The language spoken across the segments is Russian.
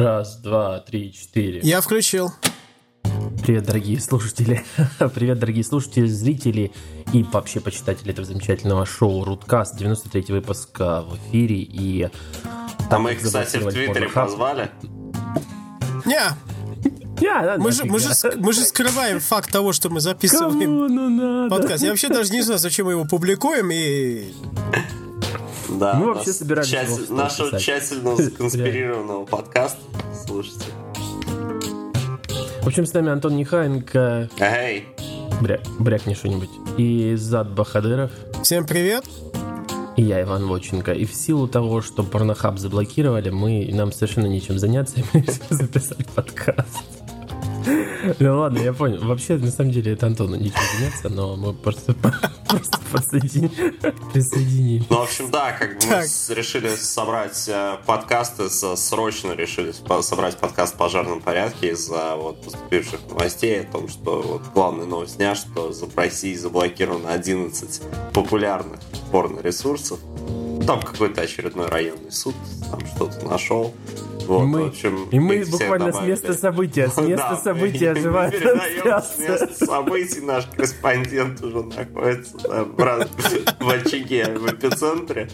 Раз, два, три, четыре. Я включил. Привет, дорогие слушатели. Привет, дорогие слушатели, зрители и вообще почитатели этого замечательного шоу Руткаст. 93 выпуск в эфире. И а мы их, кстати, в Твиттере позвали? Не, Yeah, да, мы, же, мы, же, мы же скрываем факт того, что мы записываем подкаст. Я вообще даже не знаю, зачем мы его публикуем и... Да, мы вообще собирались тщатель, нашего писать. тщательно законспирированного подкаста. Слушайте. В общем, с нами Антон Нехаенко. Эй! Бря, брякни что-нибудь. И Зад Бахадыров. Всем привет. И я, Иван Воченко. И в силу того, что порнохаб заблокировали, мы, нам совершенно нечем заняться, и мы решили записать подкаст. Ну ладно, я понял. Вообще, на самом деле, это Антону ничего заняться, но мы просто, присоединили. Ну, в общем, да, как бы мы решили собрать э, подкасты, срочно решили собрать подкаст в пожарном порядке из-за вот поступивших новостей о том, что вот главная новость дня, что в России заблокировано 11 популярных порно-ресурсов. Там какой-то очередной районный суд там что-то нашел. Вот, и мы, в общем, и мы буквально с места события, с места да, события оживает С места событий наш корреспондент уже находится да, в, очаге, в эпицентре.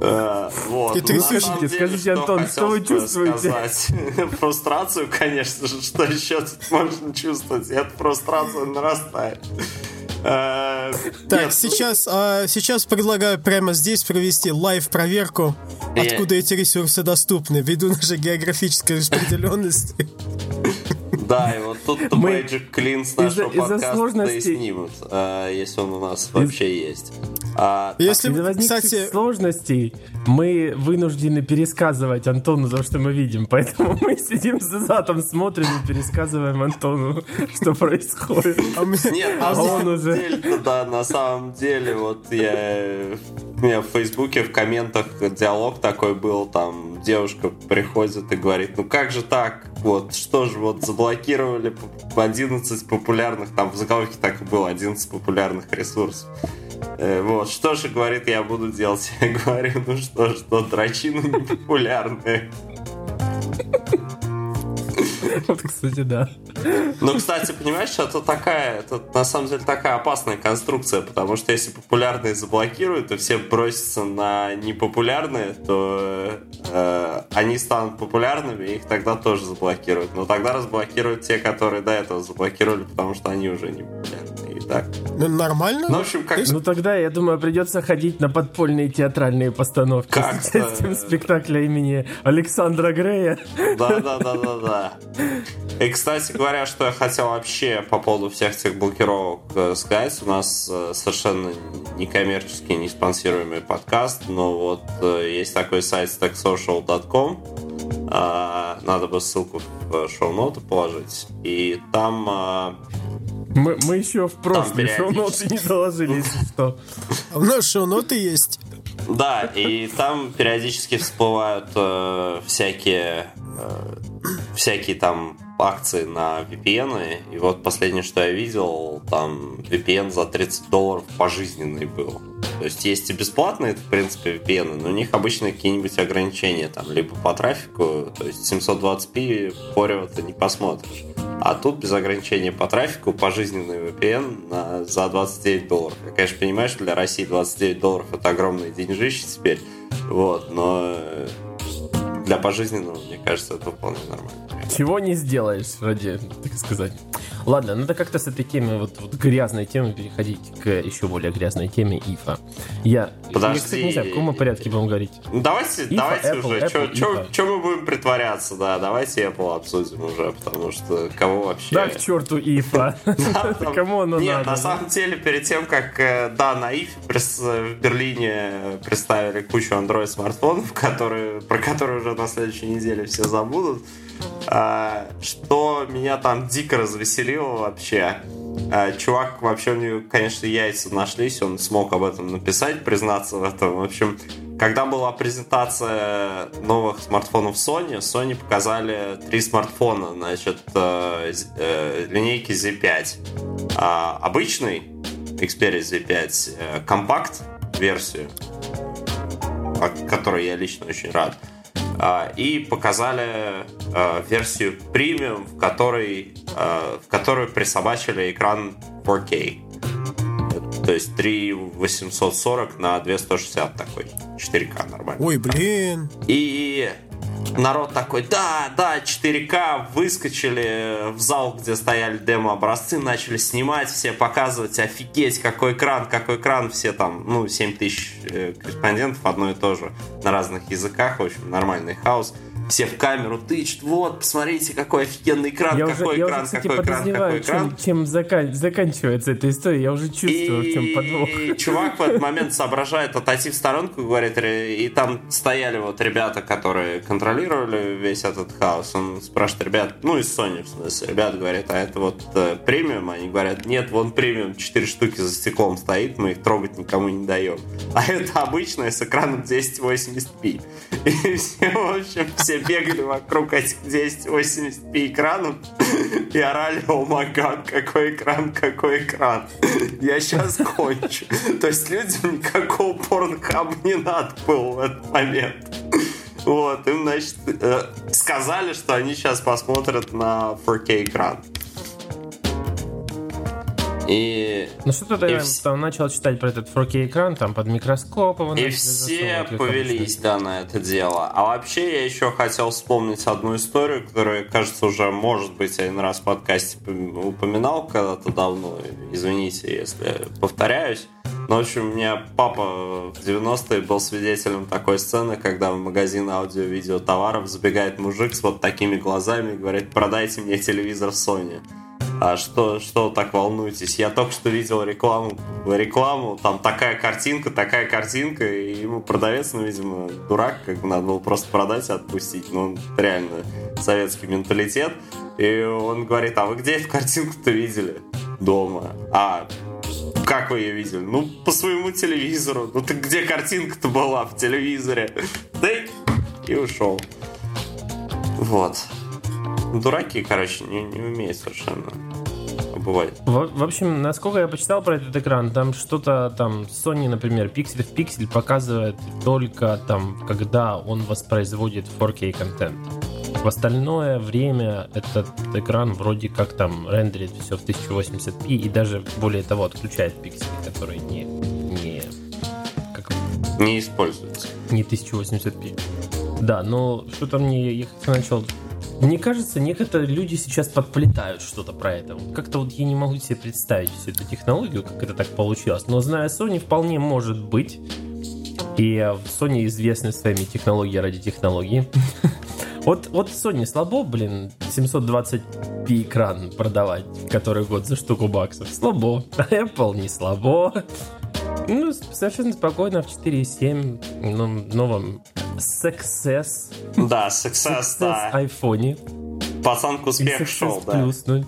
Uh, вот. Ты трясешься, скажите, Антон, что вы чувствуете? Фрустрацию, конечно же, что еще тут можно чувствовать? Эта фрустрация нарастает. Э, так, сейчас, а, сейчас предлагаю прямо здесь провести лайв-проверку, откуда эти ресурсы доступны, ввиду нашей географической распределенности. Да, и вот тут Magic Clean с нашего подкаста и снимут, э, если он у нас вообще есть. А, если, из кстати... сложностей мы вынуждены пересказывать Антону то, что мы видим. Поэтому мы сидим за затом, смотрим и пересказываем Антону, что происходит. А Нет, а он уже... Да, на самом деле, вот я... У меня в Фейсбуке в комментах диалог такой был, там девушка приходит и говорит, ну как же так, вот, что же, вот заблокировали 11 популярных, там в заголовке так и было, 11 популярных ресурсов. Э, вот, что же, говорит, я буду делать? Я говорю, ну что, что, дрочины непопулярные. Вот, кстати, да. Ну, кстати, понимаешь, это такая, это на самом деле такая опасная конструкция, потому что если популярные заблокируют, то все бросятся на непопулярные, то э, они станут популярными, и их тогда тоже заблокируют. Но тогда разблокируют те, которые до этого заблокировали, потому что они уже не популярны. Так. Ну, нормально. Ну, в общем, как... Ну, тогда, я думаю, придется ходить на подпольные театральные постановки как с участием спектакля имени Александра Грея. Да-да-да-да-да. И, кстати говоря, что я хотел вообще по поводу всех этих блокировок э, сказать, у нас э, совершенно некоммерческий, не спонсируемый подкаст, но вот э, есть такой сайт stacksocial.com, надо бы ссылку в шоу-ноты положить, и там а, мы, мы еще в прошлые шоу-ноты не заложили, если что. У нас шоу-ноты есть. Да, и там периодически всплывают э, всякие всякие там акции на VPN. И вот последнее, что я видел, там VPN за 30 долларов пожизненный был. То есть есть и бесплатные, в принципе, VPN, но у них обычно какие-нибудь ограничения, там, либо по трафику, то есть 720p порево ты не посмотришь. А тут без ограничения по трафику пожизненный VPN на, за 29 долларов. Я, конечно, понимаю, что для России 29 долларов это огромные деньжище теперь, вот, но для пожизненного, мне кажется, это вполне нормально. Чего не сделаешь ради, так сказать. Ладно, надо как-то с этой темы, вот, вот грязной темы переходить к еще более грязной теме ИФа. Я, Подожди. я, кстати, не знаю, в каком порядке будем говорить. Ну, давайте, IFA, давайте Apple, уже. Что мы будем притворяться, да, давайте Apple обсудим уже, потому что кого вообще... Да, к черту ИФа. Кому оно Нет, на самом деле, перед тем, как, э, да, на ИФе в Берлине представили кучу Android-смартфонов, которые, про которые уже на следующей неделе все забудут, что меня там дико развеселило вообще. А, чувак, вообще у него, конечно, яйца нашлись, он смог об этом написать, признаться в этом. В общем, когда была презентация новых смартфонов Sony, Sony показали три смартфона, значит, э, э, линейки Z5. А, обычный Xperia Z5, э, компакт версию, которой я лично очень рад А, и показали а, версию премиум, в которой, в которой присобачили экран 4K. То есть 3840 на 2160 такой. 4К нормально. Ой, блин. И народ такой, да, да, 4К, выскочили в зал, где стояли демо-образцы, начали снимать, все показывать, офигеть, какой экран, какой экран, все там, ну, 7 тысяч э, корреспондентов, одно и то же, на разных языках, в общем, нормальный хаос все в камеру тычут, вот, посмотрите, какой офигенный экран, я какой уже, экран, я уже, кстати, какой экран, какой экран. Чем, чем закан... заканчивается эта история, я уже чувствую, и... в чем подвох. И чувак в этот момент соображает отойти в сторонку, говорит, и там стояли вот ребята, которые контролировали весь этот хаос. Он спрашивает ребят, ну из Sony, в смысле, ребят говорит, а это вот э, премиум? Они говорят, нет, вон премиум, 4 штуки за стеклом стоит, мы их трогать никому не даем. А это обычная с экраном 1080p. И все, в общем, все бегали вокруг этих 1080p экранов и орали, о май гад, какой экран, какой экран. Я сейчас кончу. То есть людям никакого порнхаба не надо было в этот момент. Вот, им, значит, э, сказали, что они сейчас посмотрят на 4K экран. И... Ну что-то я вс... там начал читать про этот 4K экран, там под микроскопом. И все повелись, да, на это дело. А вообще я еще хотел вспомнить одну историю, которую, кажется, уже, может быть, один раз в подкасте упоминал когда-то давно. Извините, если повторяюсь. Но, в общем, у меня папа в 90-е был свидетелем такой сцены, когда в магазин аудио-видео товаров забегает мужик с вот такими глазами и говорит, продайте мне телевизор Sony а что, что так волнуетесь? Я только что видел рекламу, рекламу, там такая картинка, такая картинка, и ему продавец, ну, видимо, дурак, как бы надо было просто продать и отпустить, ну, реально советский менталитет. И он говорит, а вы где эту картинку-то видели? Дома. А, как вы ее видели? Ну, по своему телевизору. Ну, ты где картинка-то была в телевизоре? Да и ушел. Вот. Дураки, короче, не, не умеют совершенно бывает. В, в общем, насколько я почитал про этот экран, там что-то там Sony, например, пиксель в пиксель показывает только там, когда он воспроизводит 4K контент. В остальное время этот экран вроде как там рендерит все в 1080p и даже более того отключает пиксели, которые не, не, как, не используются. Не 1080p. Да, но что-то мне я начал мне кажется, некоторые люди сейчас подплетают что-то про это. Как-то вот я не могу себе представить всю эту технологию, как это так получилось. Но зная Sony, вполне может быть. И Sony известны своими технологиями ради технологии. Вот, вот Sony слабо, блин, 720p экран продавать, который год за штуку баксов. Слабо. А Apple не слабо. Ну, совершенно спокойно в 4.7 ну, новом Success. Да, Success, Success да. айфоне. Пацанку успех шел, да. Плюс, ну,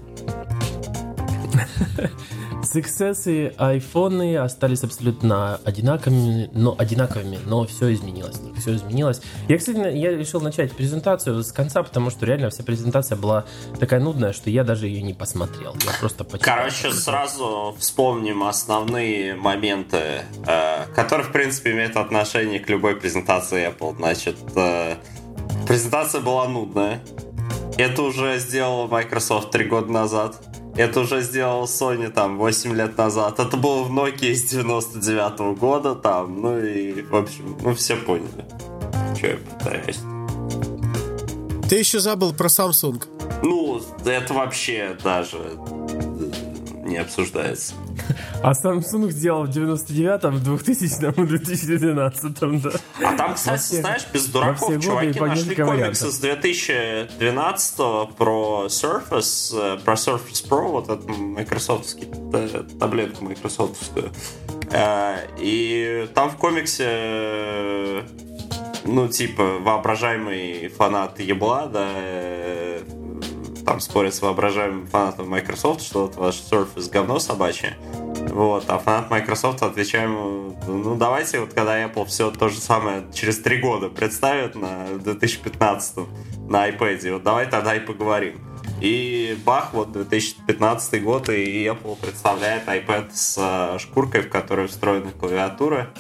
Success айфоны остались абсолютно одинаковыми, но одинаковыми, но все изменилось. Все изменилось. Я, кстати, я решил начать презентацию с конца, потому что реально вся презентация была такая нудная, что я даже ее не посмотрел. Я просто почитал. Короче, сразу вспомним основные моменты, э, которые, в принципе, имеют отношение к любой презентации Apple. Значит, э, презентация была нудная. Это уже сделала Microsoft три года назад. Это уже сделал Sony там 8 лет назад. Это было в Nokia с 99 -го года там. Ну и, в общем, ну все поняли. Че я пытаюсь. Ты еще забыл про Samsung. Ну, это вообще даже не обсуждается. А Samsung сделал в 99-м, в 2000-м и 2012-м, да. А там, кстати, все, знаешь, без дураков чуваки нашли комиксы с 2012 про Surface, э, про Surface Pro, вот эту майкрософтский, таблетку майкрософтовскую. Э, и там в комиксе э, ну, типа, воображаемый фанат ебла, да, там спорят с воображаемым фанатом Microsoft, что вот ваш Surface говно собачье. Вот, а фанат Microsoft отвечаем ну давайте вот когда Apple все то же самое через три года представит на 2015 на iPad, вот давай тогда и поговорим. И бах, вот 2015 год, и Apple представляет iPad с э, шкуркой, в которой встроена клавиатура.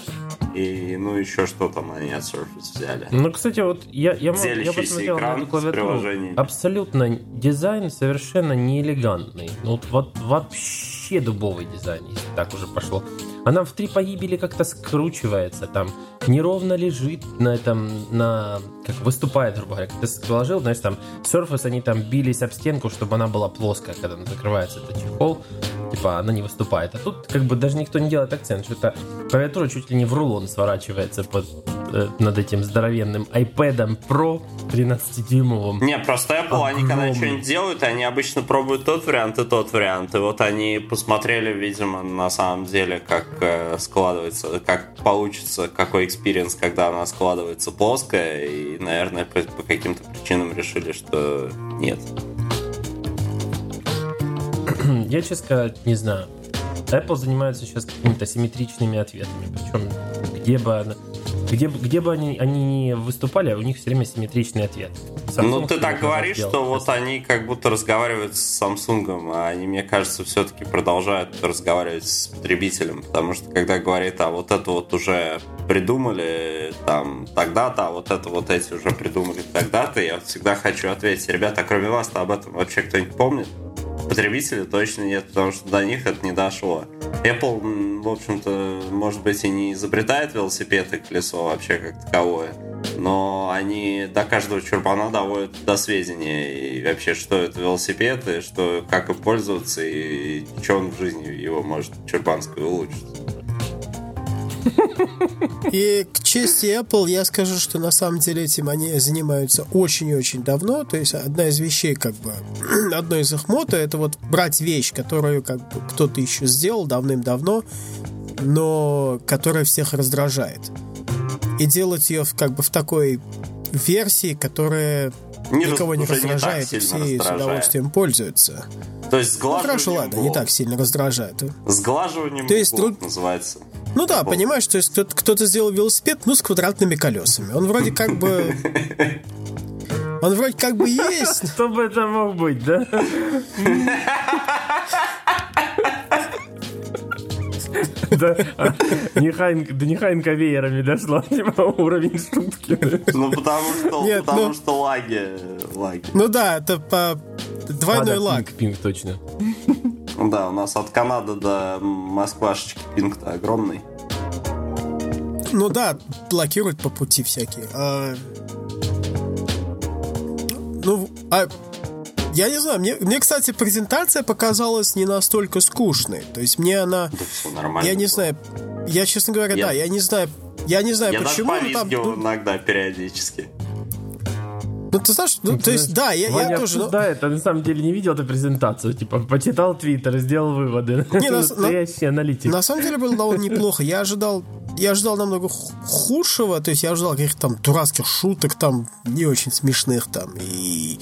И ну еще что там они от Surface взяли. Ну, кстати, вот я, я, я посмотрел на эту клавиатуру. Абсолютно дизайн совершенно неэлегантный. Ну, вот, вот вообще дубовый дизайн, если так уже пошло. Она в три погибели как-то скручивается, там неровно лежит на этом, на как выступает, грубо говоря. Как ты положил, знаешь, там Surface, они там бились об стенку, чтобы она была плоская, когда она закрывается, это чехол, типа она не выступает. А тут как бы даже никто не делает акцент, что это клавиатура чуть ли не в рулон сворачивается под, э, над этим здоровенным iPad Pro 13-дюймовым. Не, просто Apple, огромным. они когда что-нибудь делают, они обычно пробуют тот вариант и тот вариант. И вот они посмотрели, видимо, на самом деле, как складывается, как получится, какой experience, когда она складывается плоская, и, наверное, по, по каким-то причинам решили, что нет. Я, честно сказать, не знаю. Apple занимается сейчас какими-то симметричными ответами. Причем, где бы она, где, где бы они, они не выступали, у них все время симметричный ответ. Samsung ну, ты так говоришь, что вот они как будто разговаривают с Samsung, а они, мне кажется, все-таки продолжают разговаривать с потребителем, потому что когда говорит, а вот это вот уже придумали там тогда-то, а вот это вот эти уже придумали тогда-то, я всегда хочу ответить, ребята, а кроме вас-то об этом вообще кто-нибудь помнит? Потребителя точно нет, потому что до них это не дошло. Apple, в общем-то, может быть, и не изобретает велосипед и колесо вообще как таковое, но они до каждого чурбана доводят до сведения и вообще, что это велосипед, и что, как им пользоваться, и что он в жизни его может чурбанскую улучшить. И к чести Apple я скажу, что на самом деле этим они занимаются очень и очень давно. То есть одна из вещей, как бы, одно из их мото, это вот брать вещь, которую как бы кто-то еще сделал давным-давно, но которая всех раздражает. И делать ее как бы в такой версии, которая не никого не раздражает, не и все раздражает. с удовольствием пользуются. То есть сглаживанием Ну хорошо, ладно, не так сильно раздражает. Сглаживанием То есть труд... называется. Ну да, понимаешь, то есть кто-то, кто-то сделал велосипед, ну, с квадратными колесами. Он вроде как бы... Он вроде как бы есть. Кто бы это мог быть, да? Да, да нехай конвейерами дошло, типа, уровень штуки. Ну, потому что, Нет, потому ну, что лаги, лаги. Ну да, это по двойной а, да, лаг. Пинг, пинг, точно. Да, у нас от Канады до Москвашечки пинг-то огромный. Ну да, блокируют по пути всякие. А... Ну, а я не знаю, мне, мне, кстати, презентация показалась не настолько скучной. То есть мне она... Да все нормально. Я не знаю, я, честно говоря, я... да, я не знаю, я не знаю, я почему. Я даже там, ну... иногда периодически. Ну, ты знаешь, ну, то есть, да, я, Ваня я тоже... Ну... Да, это на самом деле не видел эту презентацию, типа, почитал твиттер, сделал выводы. Не, на, Настоящий на, аналитик. На самом деле было довольно неплохо. Я ожидал, я ожидал намного худшего, то есть я ожидал каких-то там дурацких шуток, там, не очень смешных, там, и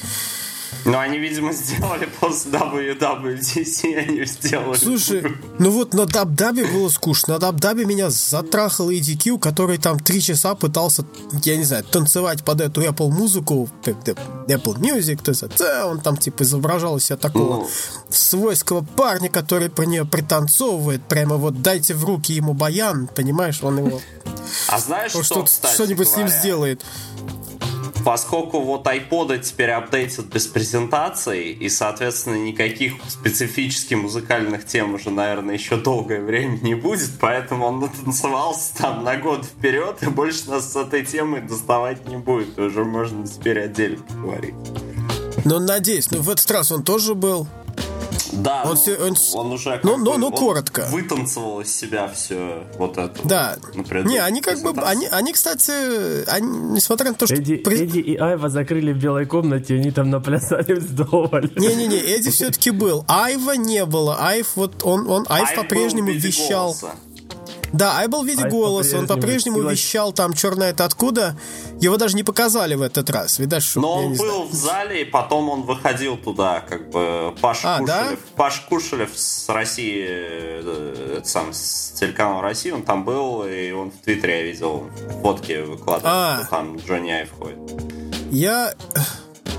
ну, они, видимо, сделали после WWDC, они сделали. Слушай, ну вот на Дабдабе было скучно. На Дабдабе меня затрахал EDQ, который там три часа пытался, я не знаю, танцевать под эту Apple музыку, Apple Music, то есть он там типа изображал себя такого ну. свойского парня, который про нее пританцовывает, прямо вот дайте в руки ему баян, понимаешь, он его... А знаешь, что, что что-нибудь с ним сделает. Поскольку вот iPod теперь апдейтят без презентаций, и, соответственно, никаких специфических музыкальных тем уже, наверное, еще долгое время не будет, поэтому он натанцевался там на год вперед, и больше нас с этой темой доставать не будет. Уже можно теперь отдельно поговорить. Ну, надеюсь, ну в этот раз он тоже был. Да, он, ну, он, он уже ну, ну, ну, коротко. вытанцевал из себя все вот это. Да. Вот, не, они как бы, они, они, кстати, они, несмотря на то, что... Эдди, при... Эдди и Айва закрыли в белой комнате, они там наплясали вдоволь. Не-не-не, Эдди все-таки был. Айва не было. Айв, вот он, он Айв, Айв по-прежнему вещал. Голоса. Да, Ай был в виде а голоса, он по-прежнему вещал там черно это откуда. Его даже не показали в этот раз. Видать, что, Но он был знаю. в зале, и потом он выходил туда, как бы Паш а, Кушелев. Да? Паш Кушелев с России, э, это сам, с телеканала России, он там был, и он в Твиттере я видел фотки выкладывал, а. что там Джонни Ай входит. Я...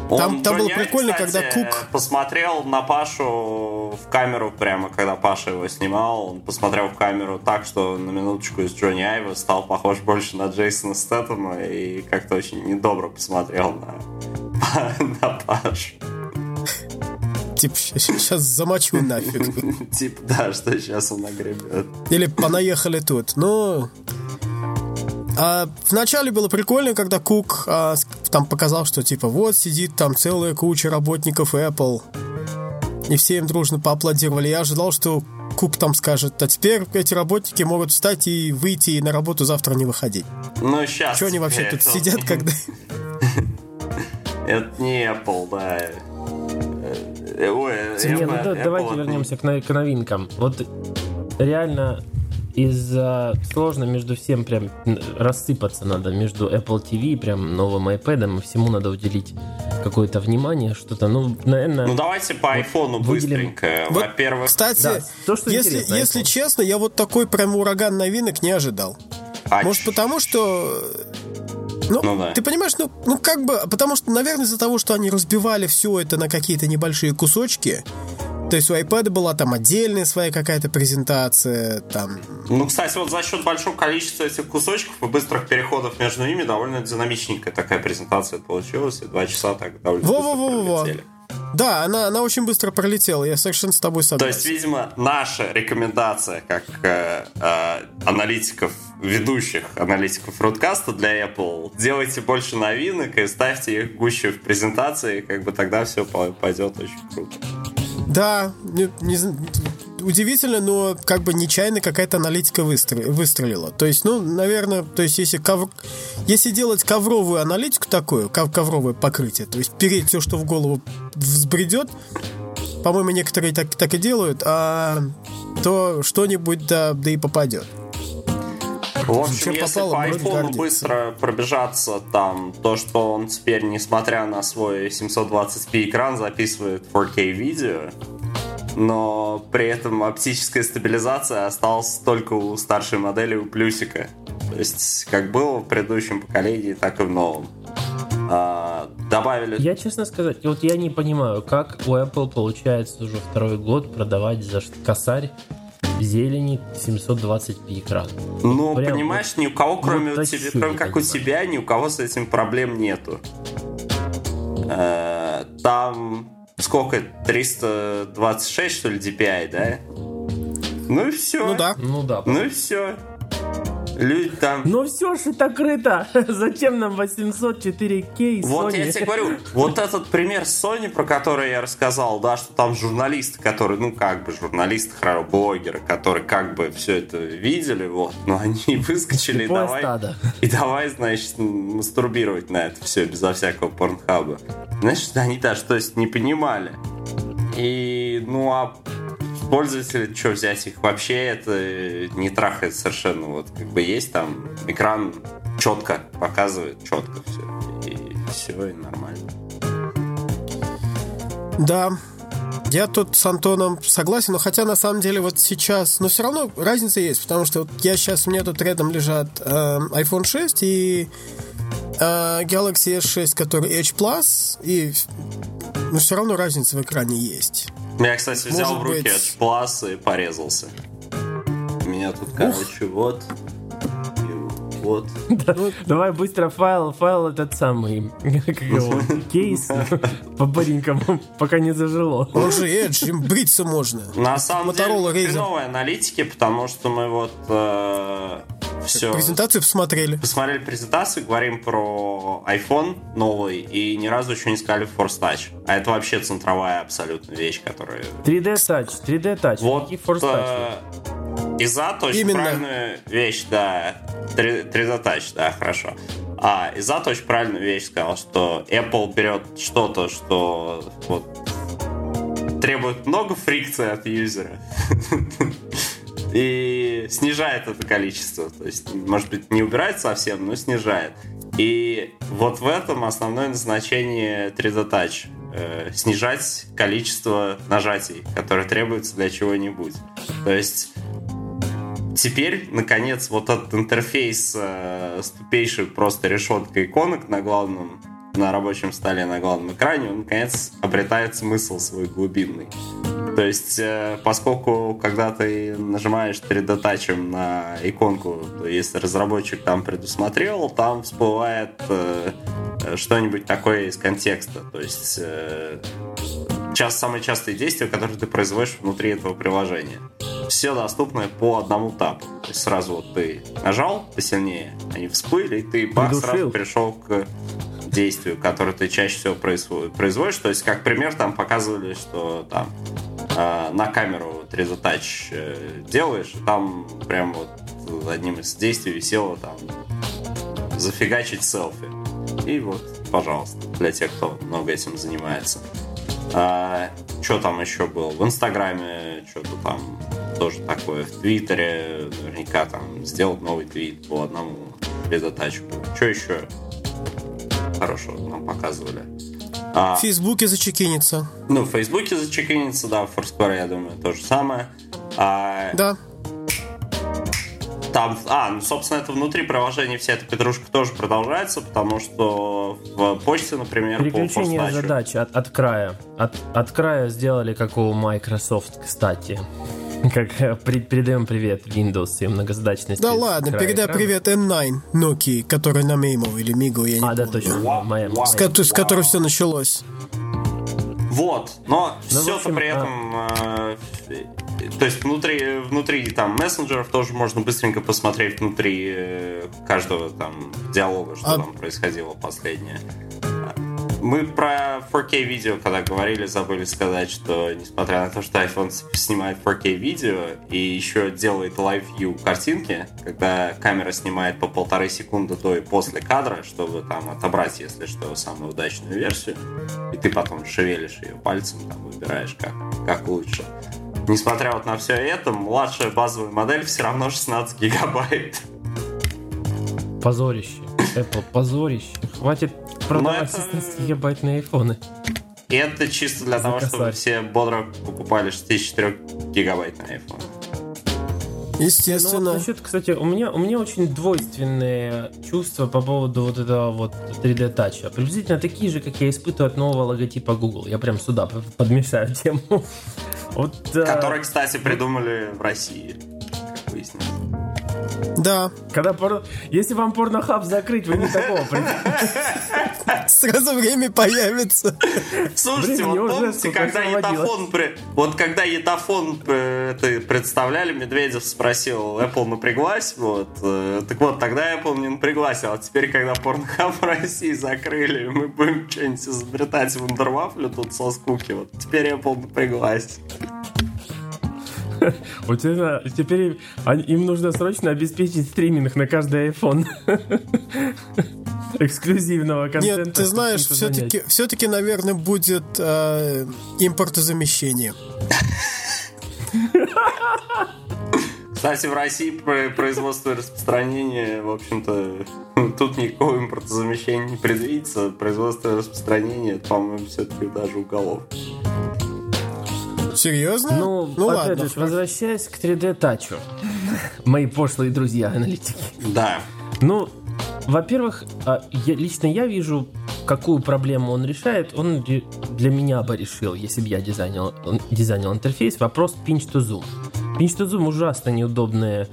Он, там, там было прикольно, кстати, когда Кук... посмотрел на Пашу в камеру прямо, когда Паша его снимал, он посмотрел в камеру так, что на минуточку из Джонни Айва стал похож больше на Джейсона Стэттема и как-то очень недобро посмотрел на, на Пашу. Типа, сейчас замочу нафиг. Типа, да, что сейчас он нагребет. Или понаехали тут. Ну, а вначале было прикольно, когда Кук а, там показал, что типа вот сидит там целая куча работников Apple, и все им дружно поаплодировали. Я ожидал, что Кук там скажет, а теперь эти работники могут встать и выйти и на работу завтра не выходить. Ну, сейчас. Что они вообще тут сидят, когда... Это не Apple, да. Э, ой, не, ну да, давайте вернемся к новинкам. Вот реально из-за сложно между всем прям рассыпаться надо между Apple TV и прям новым iPad и всему надо уделить какое-то внимание, что-то, ну, наверное... Ну, давайте по айфону вот быстренько. Вот, Во-первых... Кстати, да, то, что если, если честно, я вот такой прям ураган новинок не ожидал. А Может, потому что... Ну, ну да. ты понимаешь, ну, ну как бы, потому что, наверное, из-за того, что они разбивали все это на какие-то небольшие кусочки, то есть у iPad была там отдельная своя какая-то презентация, там... Ну, кстати, вот за счет большого количества этих кусочков и быстрых переходов между ними довольно динамичненькая такая презентация получилась, и два часа так довольно во -во -во -во. Да, она, она очень быстро пролетела, я совершенно с тобой согласен. То есть, видимо, наша рекомендация как э, э, аналитиков, ведущих аналитиков Рудкаста для Apple, делайте больше новинок и ставьте их гуще в презентации, как бы тогда все пойдет очень круто. Да, не, не, удивительно, но как бы нечаянно какая-то аналитика выстрел, выстрелила. То есть, ну, наверное, то есть если, ковр, если делать ковровую аналитику такую, ков, ковровое покрытие, то есть переть все, что в голову взбредет, по-моему, некоторые так, так и делают, а то что-нибудь да, да и попадет. В общем, если попало, по iPhone быстро пробежаться, там, то, что он теперь, несмотря на свой 720p экран, записывает 4K видео, но при этом оптическая стабилизация осталась только у старшей модели у плюсика. То есть, как было в предыдущем поколении, так и в новом. А, добавили... Я, честно сказать, вот я не понимаю, как у Apple получается уже второй год продавать за косарь зелени 720p экран. Ну, Прям понимаешь, вот, ни у кого, кроме, вот тебя, кроме как у тебя, ни у кого с этим проблем нету. Э, там сколько? 326, что ли, DPI, да? Ну и все. Ну да. Ну да. Ну и все. Люди там... Ну все ж это крыто. Зачем нам 804К Вот я тебе говорю, вот этот пример Sony, про который я рассказал, да, что там журналисты, которые, ну как бы журналисты, блогеры, которые как бы все это видели, вот, но они выскочили и давай, и давай, значит, мастурбировать на это все безо всякого порнхаба. Значит, они даже, то есть, не понимали. И, ну, а пользователи, что взять их вообще это не трахает совершенно. Вот как бы есть там экран четко показывает, четко все. И все, и нормально. Да, я тут с Антоном согласен, но хотя на самом деле вот сейчас, но все равно разница есть, потому что вот я сейчас, у меня тут рядом лежат э, iPhone 6 и э, Galaxy S6, который Plus, и но все равно разница в экране есть. Я, кстати, взял Может в руки быть... плас и порезался. У меня тут, короче, Ух. вот. вот. Давай быстро файл, файл этот самый, как его, кейс по-баренькому, пока не зажило. Он же Edge, им бриться можно. На самом деле, новые аналитики, потому что мы вот э, все. Презентацию посмотрели. Посмотрели презентацию, говорим про iPhone новый, и ни разу еще не сказали Force Touch. А это вообще центровая абсолютно вещь, которая... 3D Touch, 3D Touch. Вот, Force Touch? Э, Иза очень Именно. правильную вещь, да. 3, 3D Touch, да, хорошо. А Изат очень правильную вещь сказал, что Apple берет что-то, что вот требует много фрикции от юзера. и снижает это количество. То есть, может быть, не убирает совсем, но снижает. И вот в этом основное назначение 3D Touch. Э, снижать количество нажатий, которые требуются для чего-нибудь. То есть теперь, наконец, вот этот интерфейс э, с тупейшей просто решеткой иконок на главном на рабочем столе на главном экране, он, наконец, обретает смысл свой глубинный. То есть, э, поскольку когда ты нажимаешь 3D тачем на иконку, то если разработчик там предусмотрел, там всплывает э, что-нибудь такое из контекста. То есть, сейчас самые частые действия, которые ты производишь внутри этого приложения. Все доступны по одному тапу. То есть сразу вот ты нажал посильнее, они всплыли, и ты бах, сразу пришел к действию, которое ты чаще всего производишь. То есть, как пример, там показывали, что там э, на камеру 3D Touch э, делаешь, там прям вот одним из действий висело там зафигачить селфи. И вот, пожалуйста, для тех, кто много этим занимается. А, что там еще было? В Инстаграме что-то там тоже такое. В Твиттере наверняка там сделать новый твит по одному предотачку. Что еще хорошего нам показывали? А, в Фейсбуке зачекинится. Ну, в Фейсбуке зачекинится, да, в Foursquare, я думаю, то же самое. А, да. Там, а, ну, собственно, это внутри приложения вся эта петрушка тоже продолжается, потому что в почте, например, Переключение по задач от, от края. От, от края сделали, как у Microsoft, кстати. Как э, передаем привет Windows и многозадачности. Да ладно, передай экрана. привет M9 Nokia, который на Mimo или Migo, я не А, помню. да, точно. Моя, моя. С, с которой все началось. Вот, но ну, все-то при этом, а... э, то есть внутри, внутри там мессенджеров тоже можно быстренько посмотреть внутри э, каждого там диалога, что а... там происходило последнее. Мы про 4K видео, когда говорили, забыли сказать, что несмотря на то, что iPhone снимает 4K видео и еще делает Live View картинки, когда камера снимает по полторы секунды до и после кадра, чтобы там отобрать, если что, самую удачную версию, и ты потом шевелишь ее пальцем, там выбираешь, как, как лучше. Несмотря вот на все это, младшая базовая модель все равно 16 гигабайт. Позорище. Apple, позорище. Хватит продавать это... 16-гигабайтные айфоны. И это чисто для За того, косарь. чтобы все бодро покупали 64 гигабайтные айфоны. Естественно. Ну, вот насчет, кстати, у меня, у меня очень двойственные чувства по поводу вот этого вот 3D тача. Приблизительно такие же, как я испытываю от нового логотипа Google. Я прям сюда подмешаю тему. Вот, Который, кстати, придумали в России, как выяснилось. Да. Когда пор... Если вам порнохаб закрыть, вы не такого Сразу время появится. Слушайте, вот помните, когда Етафон, вот когда Етафон это представляли, Медведев спросил, Apple напряглась, вот, э, так вот, тогда Apple не напряглась, а теперь, когда порнохаб в России закрыли, мы будем что-нибудь изобретать в Вундервафлю тут со скуки, вот теперь Apple напряглась. У тебя теперь им нужно срочно обеспечить стриминг на каждый iPhone. Эксклюзивного контента. Нет, ты знаешь, все-таки, все-таки, наверное, будет э, импортозамещение. Кстати, в России производство и распространение, в общем-то, тут никакого импортозамещения не предвидится. Производство и распространение, по-моему, все-таки даже уголов. Серьезно? Ну, ну опять ладно. же, возвращаясь к 3D тачу. Мои пошлые друзья аналитики. Да. Ну, во-первых, а, я, лично я вижу, какую проблему он решает. Он для меня бы решил, если бы я дизайнил, дизайнил интерфейс, вопрос pinch to zoom. Pinch to zoom ужасно неудобная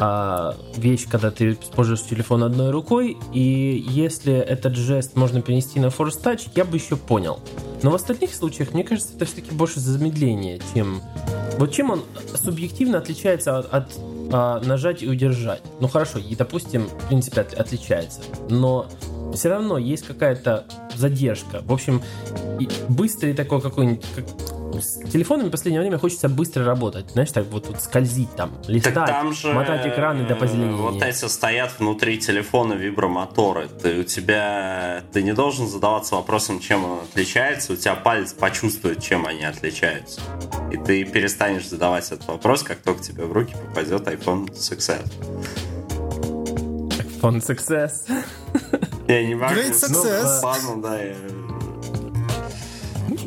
а, вещь, когда ты используешь телефон одной рукой, и если этот жест можно перенести на Force Touch, я бы еще понял. Но в остальных случаях, мне кажется, это все-таки больше замедление, чем... Вот чем он субъективно отличается от, от а, нажать и удержать? Ну хорошо, и допустим, в принципе, от, отличается. Но все равно есть какая-то задержка. В общем, быстрый такой какой-нибудь как, с телефонами в последнее время хочется быстро работать. Знаешь, так вот, вот скользить там, листать, так там же, мотать экраны до позеленения. Вот эти стоят внутри телефона вибромоторы. Ты у тебя ты не должен задаваться вопросом, чем он отличается. У тебя палец почувствует, чем они отличаются. И ты перестанешь задавать этот вопрос, как только тебе в руки попадет iPhone Success. iPhone Success. Я не могу. Great Success. Ну, ладно, да, я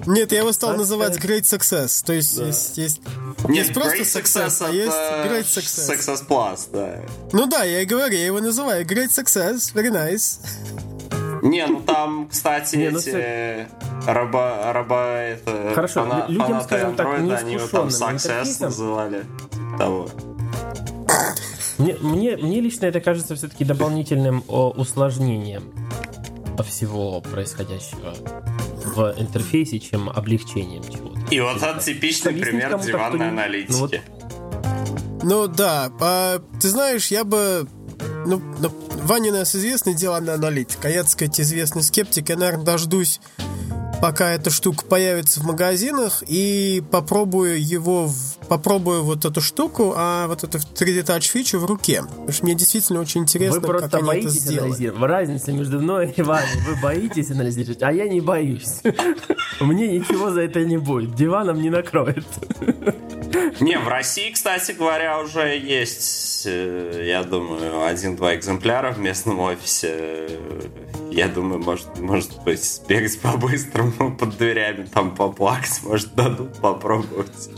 нет, я его стал называть Great Success. То есть да. есть, есть, Нет, есть просто Success, success а есть Great Success. Success Plus, да. Ну да, я и говорю, я его называю Great Success, very nice. Не, ну там, кстати, Не, ну эти раба, раба, это, Хорошо, фана- людям, фанаты скажем так, Android, они его там Success называли. Того. Мне, мне, мне лично это кажется все-таки дополнительным о, усложнением всего происходящего в интерфейсе, чем облегчением чего-то. И вот это типичный Объяснить пример диванной не- аналитики. ну вот Ну да, а, ты знаешь, я бы... Ну, ну, Ваня у нас известный диванный аналитик, а я, так сказать, известный скептик. Я, наверное, дождусь, пока эта штука появится в магазинах, и попробую его, в- попробую вот эту штуку, а вот эту 3D Touch фичу в руке. Потому что мне действительно очень интересно, Вы просто как они это боитесь сделали. анализировать. Разница между мной и вами. Вы боитесь анализировать, а я не боюсь. Мне ничего за это не будет. Диваном не накроет. Не, в России, кстати говоря, уже есть, э, я думаю, один-два экземпляра в местном офисе. Я думаю, может, может быть, бегать по-быстрому под дверями, там поплакать, может, дадут попробовать.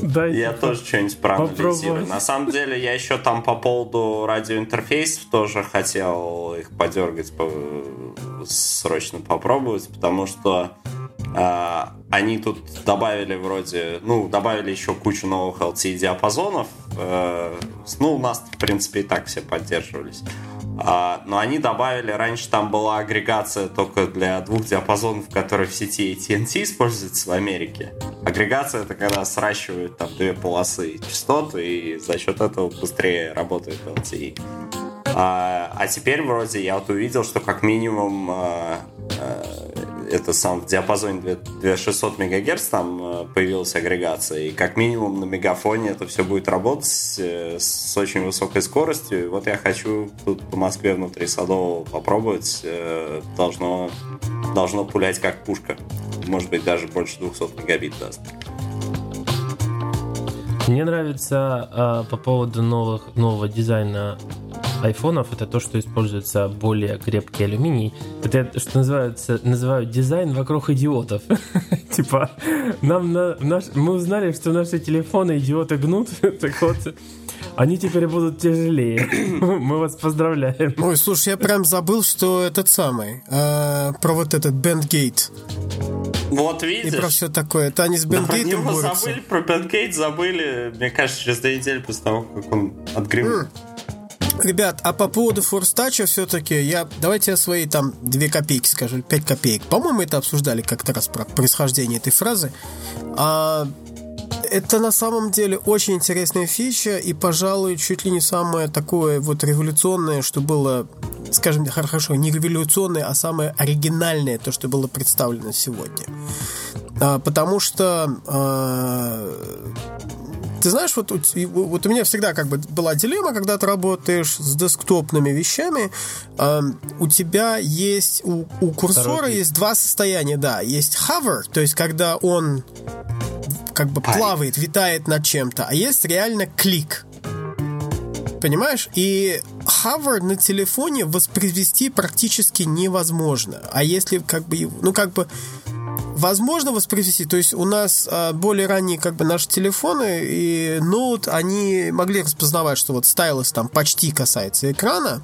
Дайте Я тоже что-нибудь проанализирую. На самом деле, я еще там по поводу радиоинтерфейсов тоже хотел их подергать, по- срочно попробовать, потому что а, они тут добавили вроде, ну, добавили еще кучу новых LTE-диапазонов. э, ну, у нас, в принципе, и так все поддерживались. А, но они добавили, раньше там была агрегация только для двух диапазонов, которые в сети AT&T используются в Америке. Агрегация это когда сращивают там две полосы частот, и за счет этого быстрее работает LTE. А, а теперь вроде я вот увидел, что как минимум а, а, это сам в диапазоне 2600 МГц там э, появилась агрегация, и как минимум на мегафоне это все будет работать э, с очень высокой скоростью. И вот я хочу тут по Москве внутри Садового попробовать. Э, Должно, должно пулять как пушка. Может быть, даже больше 200 мегабит даст. Мне нравится а, по поводу новых, нового дизайна айфонов, это то, что используется более крепкий алюминий. Это, что называется, называют дизайн вокруг идиотов. Типа, нам на, наш, мы узнали, что наши телефоны идиоты гнут, так вот, они теперь будут тяжелее. Мы вас поздравляем. Ой, слушай, я прям забыл, что этот самый, а, про вот этот Бендгейт Вот и видишь? про все такое. Это они с Да, про Бендгейтом него борются. забыли, про Бенгейт забыли, мне кажется, через две недели после того, как он отгремел. Ребят, а по поводу форстача все-таки, я давайте я свои там 2 копейки скажу, 5 копеек. По-моему, это обсуждали как-то раз про происхождение этой фразы. А, это на самом деле очень интересная фича и, пожалуй, чуть ли не самое такое вот революционное, что было, скажем, хорошо, не революционное, а самое оригинальное, то, что было представлено сегодня. А, потому что а, ты знаешь, вот, у- вот у меня всегда как бы была дилемма, когда ты работаешь с десктопными вещами, э, у тебя есть, у, у курсора Второй есть два состояния, да, есть hover, то есть когда он как бы плавает, витает над чем-то, а есть реально клик. Понимаешь? И hover на телефоне воспроизвести практически невозможно. А если как бы, ну как бы возможно воспроизвести. То есть у нас а, более ранние как бы наши телефоны и ноут, они могли распознавать, что вот стайлус там почти касается экрана.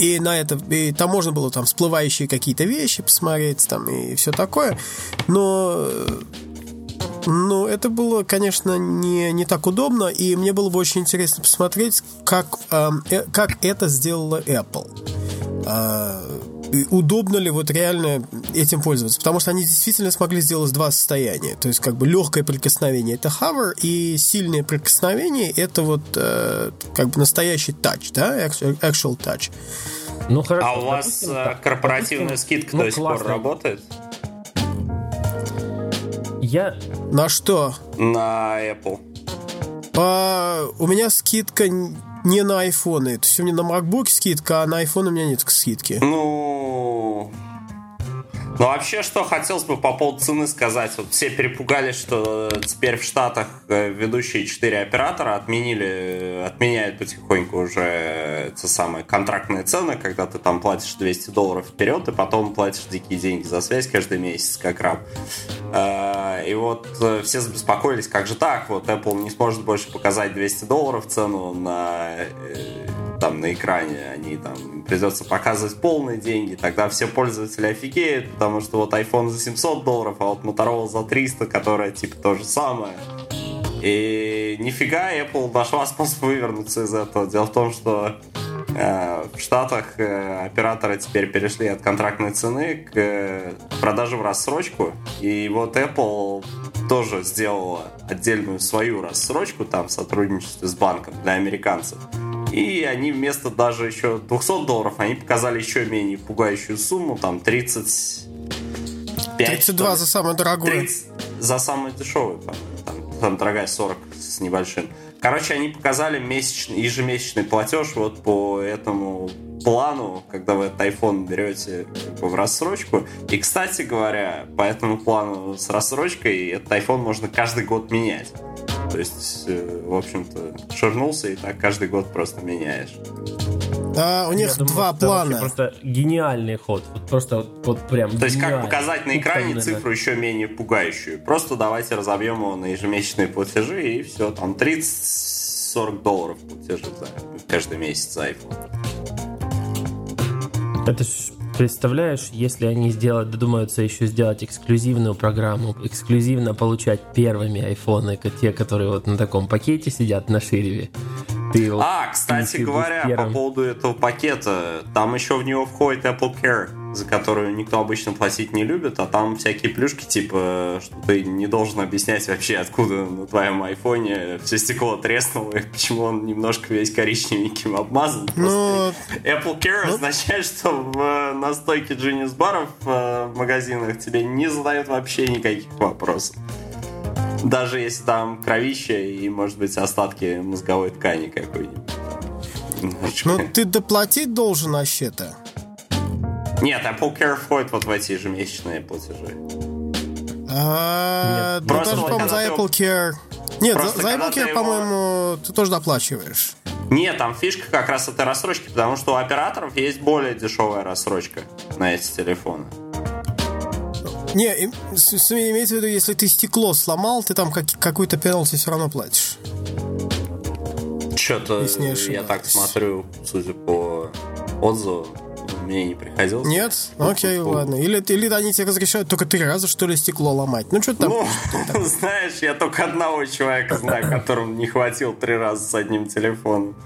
И на это, и там можно было там всплывающие какие-то вещи посмотреть, там и все такое. Но э, ну, это было, конечно, не, не так удобно, и мне было бы очень интересно посмотреть, как, эм, э, как это сделала Apple. И удобно ли вот реально этим пользоваться? Потому что они действительно смогли сделать два состояния. То есть, как бы легкое прикосновение это hover, и сильное прикосновение это вот э, как бы настоящий touch, да, actual, touch. Ну хорошо. А у вас допустим, э, корпоративная допустим, скидка ну, до сих пор работает? Я На что? На Apple. А, у меня скидка не на айфоны. То есть у меня на MacBook скидка, а на iPhone у меня нет скидки. Ну... Ну, вообще, что хотелось бы по поводу цены сказать. Вот все перепугались, что теперь в Штатах э, ведущие четыре оператора отменили, отменяют потихоньку уже э, те самые контрактные цены, когда ты там платишь 200 долларов вперед, и потом платишь дикие деньги за связь каждый месяц, как раб. Э, И вот э, все забеспокоились, как же так, вот Apple не сможет больше показать 200 долларов цену на э, там на экране, они там придется показывать полные деньги, тогда все пользователи офигеют, потому что вот iPhone за 700 долларов, а вот Motorola за 300, которая типа то же самое. И нифига Apple нашла способ вывернуться из этого. Дело в том, что э, в Штатах э, операторы теперь перешли от контрактной цены к э, продаже в рассрочку. И вот Apple тоже сделала отдельную свою рассрочку там в сотрудничестве с банком для американцев. И они вместо даже еще 200 долларов, они показали еще менее пугающую сумму, там 30... 32 за самую дорогую. 30 за самую дешевую, там, там дорогая 40 с небольшим. Короче, они показали месячный, ежемесячный платеж вот по этому плану, когда вы этот iPhone берете в рассрочку. И, кстати говоря, по этому плану с рассрочкой этот iPhone можно каждый год менять. То есть, э, в общем-то, ширнулся и так каждый год просто меняешь. Да, у них Я два думаю, плана. Просто гениальный ход. Вот просто вот, вот прям. То есть как показать на экране Ух, цифру еще менее пугающую. Просто давайте разобьем его на ежемесячные платежи и все, там 30-40 долларов платежи за каждый месяц за iPhone. Это ж представляешь, если они сделают, додумаются еще сделать эксклюзивную программу, эксклюзивно получать первыми айфоны, те, которые вот на таком пакете сидят на ширеве, ты а, кстати говоря, по поводу этого пакета, там еще в него входит Apple Care, за которую никто обычно платить не любит, а там всякие плюшки, типа, что ты не должен объяснять вообще, откуда на твоем айфоне все стекло треснуло, и почему он немножко весь коричневеньким обмазан. Но... Ну, Apple Care Но... Ну. означает, что в настойке Genius баров э, в магазинах тебе не задают вообще никаких вопросов. Даже если там кровище и, может быть, остатки мозговой ткани какой-нибудь. Ну, ты доплатить должен вообще-то. Нет, Apple Care входит вот в эти ежемесячные платежи. А, Нет, ну, даже, по-моему, за Apple Care... Нет, за, за Apple Care, по-моему, ты тоже доплачиваешь. Нет, там фишка как раз этой рассрочки, потому что у операторов есть более дешевая рассрочка на эти телефоны. Не, имеется в виду, если ты стекло сломал, ты там как, какую-то пеналти все равно платишь. Что-то я так смотрю, судя по отзыву, мне не приходилось. Нет? Окей, по... ладно. Или, или они тебе разрешают только три раза, что ли, стекло ломать. Ну, что там? Ну, знаешь, я только одного человека знаю, которому не хватил три раза с одним телефоном.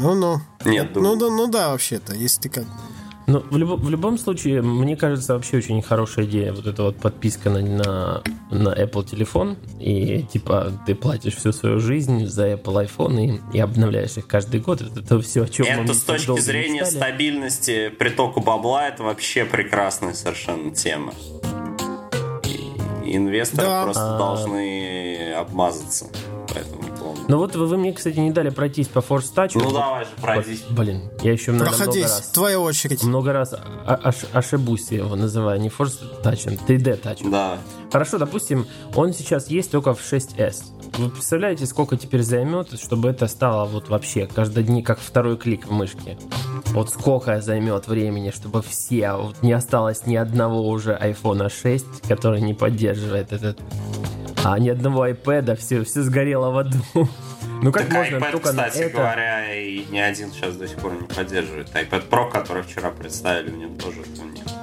Ну-ну. Нет, ну, ну, ну да, вообще-то, если ты как ну, в, люб, в любом случае, мне кажется, вообще очень хорошая идея вот эта вот подписка на, на, на Apple телефон. И типа ты платишь всю свою жизнь за Apple iPhone и, и обновляешь их каждый год. Это, это все, о чем это мы с точки зрения мечтали. стабильности притока бабла, это вообще прекрасная совершенно тема. И инвесторы да. просто а... должны обмазаться. Поэтому ну вот вы, вы мне, кстати, не дали пройтись по Force Touch. Ну давай же, пройдись. Блин, я еще много, Проходись, много раз... твоя очередь. Много раз ошибусь ошибусь его называю, не Force Touch, а 3D Touch. Да. Хорошо, допустим, он сейчас есть только в 6S. Вы представляете, сколько теперь займет, чтобы это стало вот вообще каждый день как второй клик в мышке? Вот сколько займет времени, чтобы все, вот не осталось ни одного уже iPhone 6, который не поддерживает этот а ни одного iPad, все, все сгорело в аду. Ну как так можно iPad, только кстати это... говоря, и ни один сейчас до сих пор не поддерживает. iPad Pro, который вчера представили, в нем тоже этого нет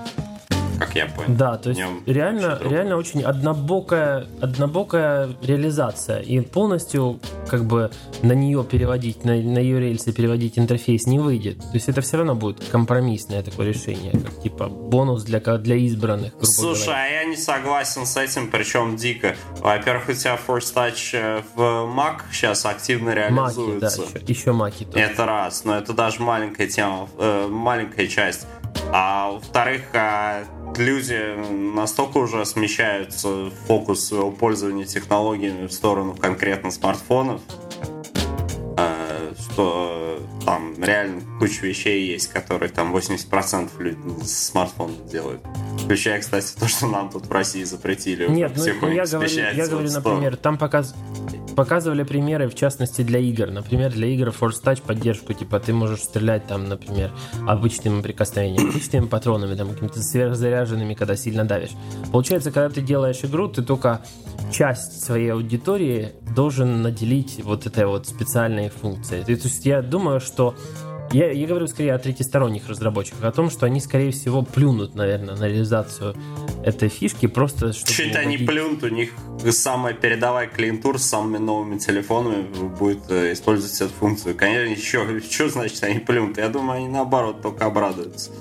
как я понял. Да, то есть реально, реально очень однобокая, однобокая реализация. И полностью как бы на нее переводить, на, на ее рельсы переводить интерфейс не выйдет. То есть это все равно будет компромиссное такое решение, как типа бонус для, для избранных, Слушай, говоря. а я не согласен с этим, причем дико. Во-первых, у тебя Force Touch э, в Mac сейчас активно реализуется. Маки, да, еще, еще Маки тоже. Это раз, но это даже маленькая тема, э, маленькая часть. А во-вторых, а люди настолько уже смещаются фокус своего пользования технологиями в сторону конкретно смартфонов, что там реально куча вещей есть, которые там 80% людей с смартфона делают. Включая, кстати, то, что нам тут в России запретили. Нет, ну, я говорю, я говорю, например, там показ... показывали примеры, в частности, для игр. Например, для игр Force Touch поддержку, типа, ты можешь стрелять там, например, обычным прикосновением, обычными патронами, там, какими-то сверхзаряженными, когда сильно давишь. Получается, когда ты делаешь игру, ты только часть своей аудитории должен наделить вот этой вот специальной функцией. То есть я думаю, что я, я говорю скорее о третьесторонних разработчиках, о том, что они, скорее всего, плюнут, наверное, на реализацию этой фишки, просто чтобы... Чуть они плюнут, у них самая передовая клиентура с самыми новыми телефонами будет э, использовать эту функцию. Конечно, еще, что значит они плюнут? Я думаю, они наоборот только обрадуются.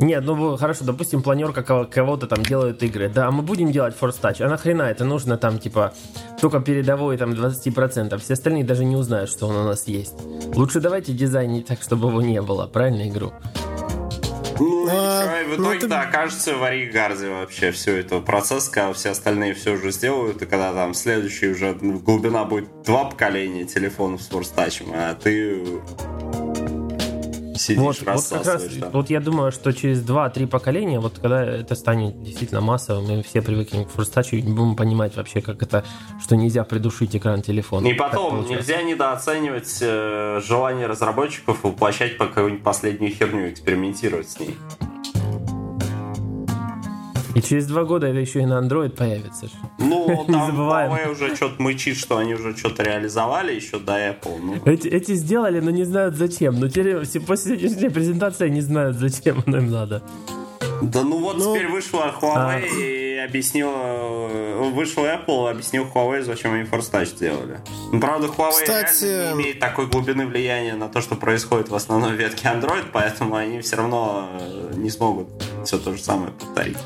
Нет, ну хорошо, допустим, планерка кого-то там делают игры. Да, мы будем делать Force Touch. А нахрена это нужно там, типа, только передовой там 20%. Все остальные даже не узнают, что он у нас есть. Лучше давайте дизайнить так, чтобы его не было. Правильно игру? Ну, а, и в итоге, ну, да, окажется в Аригарде вообще все это процесс, когда все остальные все уже сделают, и когда там следующий уже глубина будет два поколения телефонов с Force Touch, а ты сидишь, вот, вот как раз, вот я думаю, что через 2-3 поколения, вот когда это станет действительно массовым, мы все привыкнем к форстачу и будем понимать вообще, как это, что нельзя придушить экран телефона. И потом, нельзя недооценивать э, желание разработчиков воплощать по какую-нибудь последнюю херню, экспериментировать с ней. И через два года это еще и на Android появится. Ну, там Huawei уже что-то мычит, что они уже что-то реализовали еще до Apple. Ну. Эти, эти сделали, но не знают зачем. Но теперь, после сегодняшней презентации не знают, зачем оно им надо. Да ну вот ну, теперь вышла Huawei а... и объяснил, вышел Apple, объяснил Huawei, зачем они Force Touch сделали. Ну, правда, Huawei Кстати... реально не имеет такой глубины влияния на то, что происходит в основной ветке Android, поэтому они все равно э, не смогут все то же самое повторить.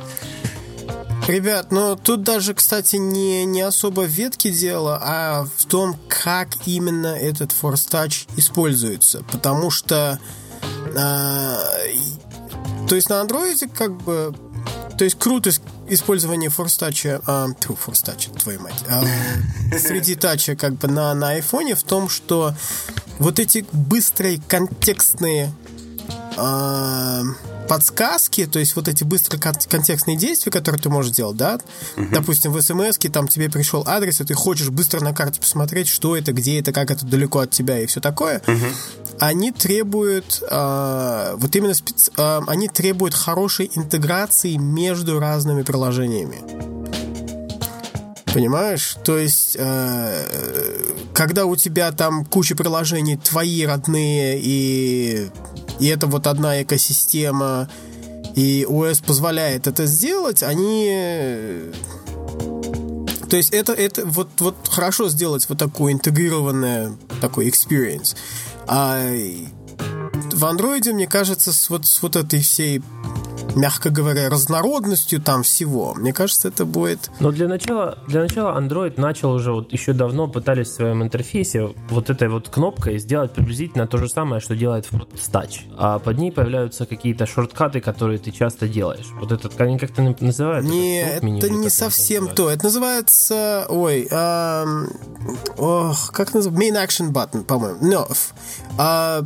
Ребят, ну тут даже, кстати, не, не особо в ветке дело, а в том, как именно этот Force Touch используется. Потому что а, то есть на андроиде как бы то есть круто использование Force Touch, а, тьфу, Force Touch, твою мать, а, среди тача как бы на, на айфоне в том, что вот эти быстрые контекстные а, подсказки, то есть вот эти быстрые контекстные действия, которые ты можешь делать, да, угу. допустим, в смс там тебе пришел адрес, и ты хочешь быстро на карте посмотреть, что это, где это, как это далеко от тебя и все такое, угу. они требуют э, вот именно специ... э, они требуют хорошей интеграции между разными приложениями. Понимаешь? То есть, э, когда у тебя там куча приложений твои родные и и это вот одна экосистема, и ОС позволяет это сделать, они... То есть это, это вот, вот хорошо сделать вот такое интегрированное такой experience. А в андроиде, мне кажется, с вот, с вот этой всей мягко говоря, разнородностью там всего. Мне кажется, это будет... Но для начала, для начала Android начал уже вот еще давно пытались в своем интерфейсе вот этой вот кнопкой сделать приблизительно то же самое, что делает Touch. А под ней появляются какие-то шорткаты, которые ты часто делаешь. Вот этот, они как-то называют? Не, это, это не совсем то. Это называется... Ой, эм, ох, как называется? Main Action Button, по-моему. No. А,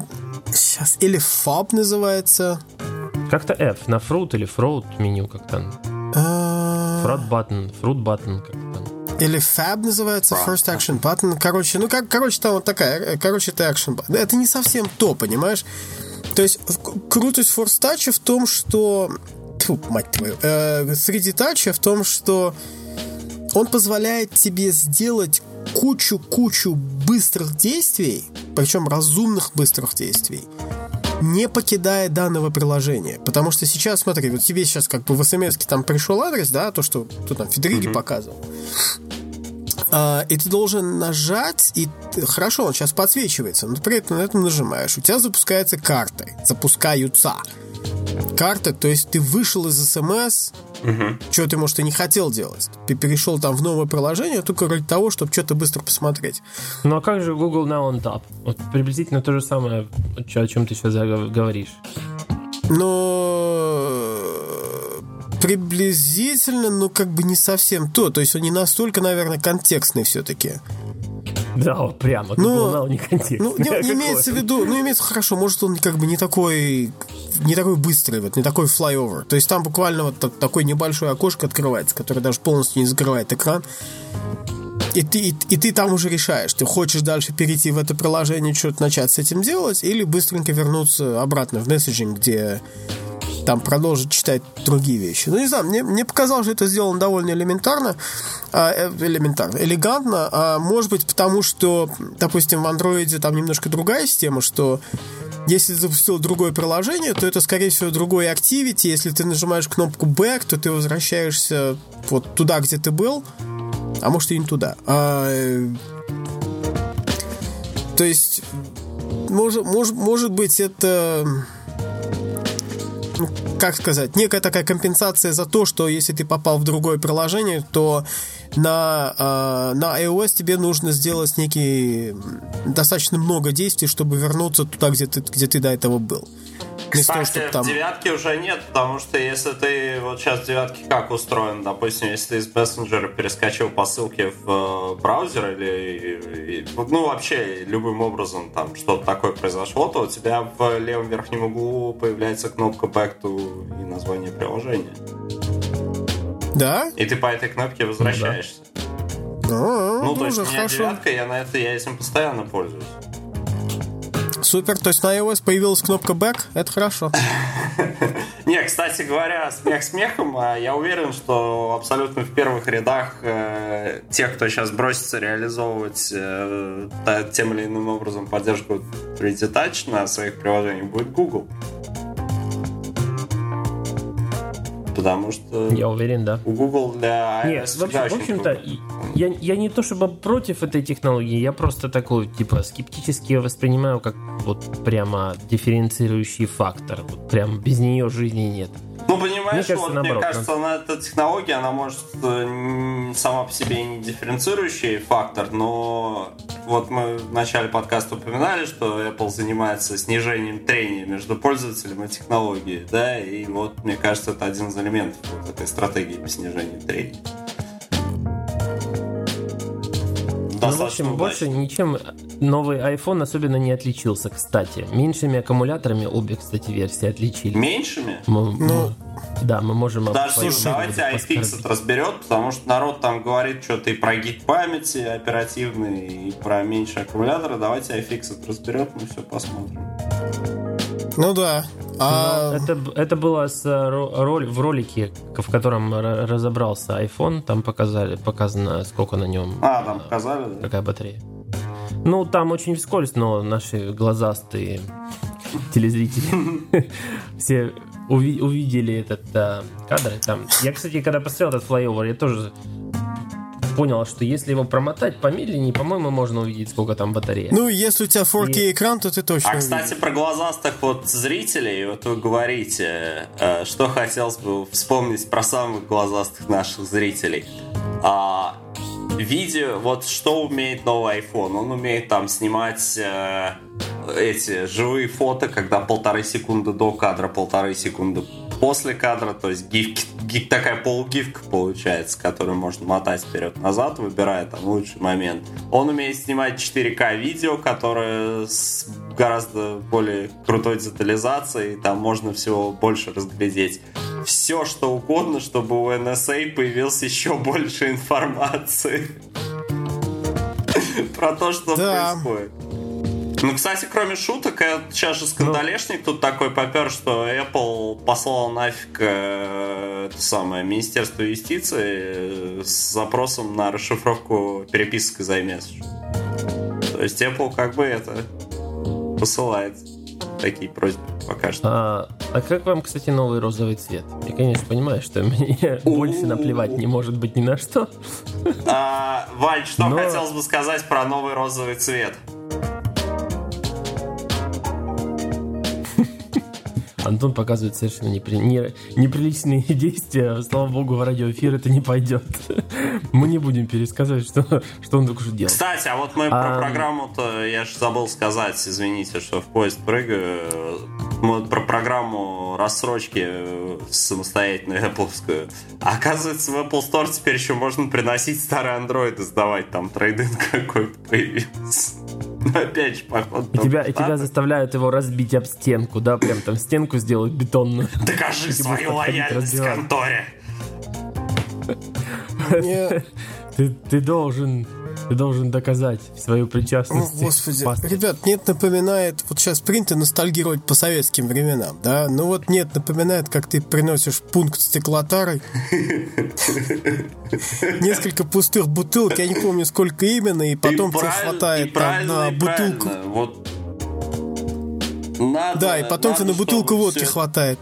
сейчас. Или FOB называется. Как-то F, на fruit или fruit меню как-то. Fruit button, fruit button как-то. Или Fab называется, First Action Button. Короче, ну как, короче, там вот такая, э, короче, это Action Button. Это не совсем то, понимаешь? То есть крутость Force Touch в том, что... Фу, мать твою. Э, среди тача в том, что он позволяет тебе сделать кучу-кучу быстрых действий, причем разумных быстрых действий, не покидая данного приложения. Потому что сейчас, смотри, вот тебе сейчас как бы в смс там пришел адрес, да, то, что тут там Федериги mm-hmm. показывал. А, и ты должен нажать, и хорошо, он сейчас подсвечивается, но при этом на этом нажимаешь. У тебя запускается карты, запускаются карты, то есть ты вышел из смс, Угу. Чего ты, может, и не хотел делать. Ты перешел там в новое приложение только ради того, чтобы что-то быстро посмотреть. Ну а как же Google Now on Top? Вот приблизительно то же самое, о чем ты сейчас говоришь. Но приблизительно, но как бы не совсем то. То есть он не настолько, наверное, контекстный все-таки. Да, вот прямо, ну, не контекст. Ну, не, имеется в виду, ну, имеется хорошо, может, он как бы не такой, не такой быстрый, вот, не такой flyover. То есть там буквально вот такое небольшое окошко открывается, которое даже полностью не закрывает экран. и ты, и, и ты там уже решаешь, ты хочешь дальше перейти в это приложение, что-то начать с этим делать, или быстренько вернуться обратно в месседжинг, где там продолжить читать другие вещи. Ну, не знаю, мне, мне показалось, что это сделано довольно элементарно, а, э, элементарно, элегантно, а может быть потому, что, допустим, в андроиде там немножко другая система, что если запустил другое приложение, то это, скорее всего, другой activity. Если ты нажимаешь кнопку back, то ты возвращаешься вот туда, где ты был, а может и не туда. А, э, то есть, может, может, может быть, это как сказать, некая такая компенсация за то, что если ты попал в другое приложение, то на, э, на iOS тебе нужно сделать некий достаточно много действий, чтобы вернуться туда, где ты, где ты до этого был. Кстати, того, там... в девятке уже нет, потому что если ты вот сейчас в девятке как устроен, допустим, если ты из мессенджера перескочил по ссылке в э, браузер или ну вообще любым образом там что-то такое произошло, то у тебя в левом верхнем углу появляется кнопка Back to и название приложения. Да? И ты по этой кнопке возвращаешься. Ну, да. ну, то есть у меня хорошо. девятка, я на это я этим постоянно пользуюсь. Супер, то есть на iOS появилась кнопка Back, это хорошо. Не, кстати говоря, смех смехом, а я уверен, что абсолютно в первых рядах э, тех, кто сейчас бросится реализовывать э, тем или иным образом поддержку 3D Touch на своих приложениях, будет Google. Потому что... Я уверен, да. У Google для iOS Нет, вообще, в общем-то, я, я не то чтобы против этой технологии, я просто такой, типа, скептически воспринимаю как вот прямо дифференцирующий фактор. Вот прям без нее жизни нет. Ну, понимаешь, мне кажется, вот, наоборот, мне кажется, она, эта технология, она может сама по себе не дифференцирующий фактор, но вот мы в начале подкаста упоминали, что Apple занимается снижением трения между пользователем и технологией, да, и вот, мне кажется, это один из элементов вот этой стратегии по снижению трения. Ну, в общем, больше ничем новый iPhone особенно не отличился, кстати. Меньшими аккумуляторами обе, кстати, версии отличились. Меньшими? Мы, ну, да, мы можем... Да, слушай, давайте iFixit разберет, потому что народ там говорит что-то и про гид памяти оперативный, и про меньшие аккумуляторы. Давайте iFixit разберет, мы все посмотрим. Ну да. А... это, это было с роль, в ролике, в котором разобрался iPhone, там показали, показано, сколько на нем. А, там показали, да? Какая батарея. Ну, там очень вскользь, но наши глазастые телезрители все увидели этот кадр. Там. Я, кстати, когда посмотрел этот флайовер, я тоже понял, что если его промотать помедленнее, по-моему, можно увидеть, сколько там батарея. Ну, если у тебя 4K и... экран, то ты точно А, кстати, увидишь. про глазастых вот зрителей, вот вы говорите, э, что хотелось бы вспомнить про самых глазастых наших зрителей. А, видео, вот что умеет новый iPhone? Он умеет там снимать э, эти живые фото, когда полторы секунды до кадра, полторы секунды после кадра, то есть гифки, гиф, такая полугифка получается, которую можно мотать вперед-назад, выбирая там лучший момент. Он умеет снимать 4К видео, которое с гораздо более крутой детализацией, там можно всего больше разглядеть. Все, что угодно, чтобы у NSA появилось еще больше информации про то, что происходит. Ну, кстати, кроме шуток, сейчас же скандалешник ну. тут такой попер, что Apple послал нафиг э, это самое Министерство юстиции э, с запросом на расшифровку переписок из iMessage. То есть Apple как бы это посылает такие просьбы пока что. А, а как вам, кстати, новый розовый цвет? Я, конечно, понимаю, что мне больше наплевать не может быть ни на что. А, Валь, что Но... хотелось бы сказать про новый розовый цвет? Антон показывает совершенно непри... не... неприличные действия. Слава богу, в радиоэфир это не пойдет. Мы не будем пересказывать, что, что он только что делал. Кстати, а вот мы а... про программу-то, я же забыл сказать, извините, что в поезд прыгаю. Мы про программу рассрочки самостоятельную Apple. А оказывается, в Apple Store теперь еще можно приносить старые андроиды сдавать. Там трейдинг какой-то появился. Опять же, походу. И тебя, и тебя заставляют его разбить об стенку, да? Прям там стенку сделать бетонную. Докажи свою лояльность конторе. Ты, ты должен Ты должен доказать свою причастность. О, господи. Ребят, нет напоминает... Вот сейчас принято ностальгировать по советским временам, да? Ну вот нет напоминает, как ты приносишь пункт стеклотары. Несколько пустых бутылок, я не помню, сколько именно, и потом тебе хватает на бутылку. Вот надо, да, и потом надо, тебе на бутылку водки все... хватает.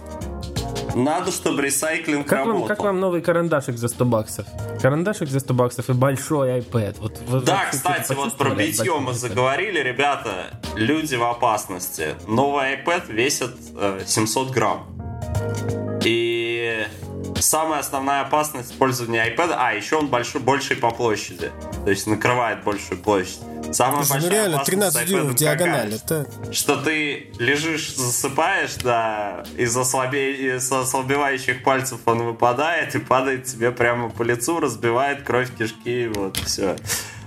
Надо, чтобы ресайклинг как работал. Вам, как вам новый карандашик за 100 баксов? Карандашик за 100 баксов и большой iPad. Вот, вот, да, кстати, вот про битье мы заговорили, ребята. Люди в опасности. Новый iPad весит э, 700 грамм. И самая основная опасность использования iPad, а еще он большой, больший по площади, то есть накрывает большую площадь. Самая Слушай, ну большая реально 13 дюймов диагональ, это... Что ты лежишь, засыпаешь, да, из ослабе... из ослабевающих пальцев он выпадает и падает тебе прямо по лицу, разбивает кровь кишки, вот, все.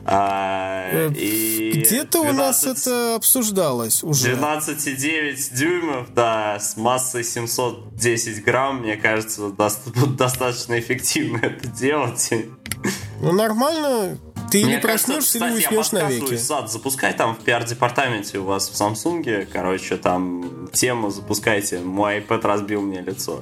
А, э, Где-то 12, у нас это обсуждалось уже. 12,9 дюймов, да, с массой 710 грамм, мне кажется, достаточно эффективно это делать. Ну, нормально. Ты Мне не проснешься или уснешь навеки. Сад, запускай там в пиар-департаменте у вас в Самсунге, короче, там тему запускайте. Мой iPad разбил мне лицо.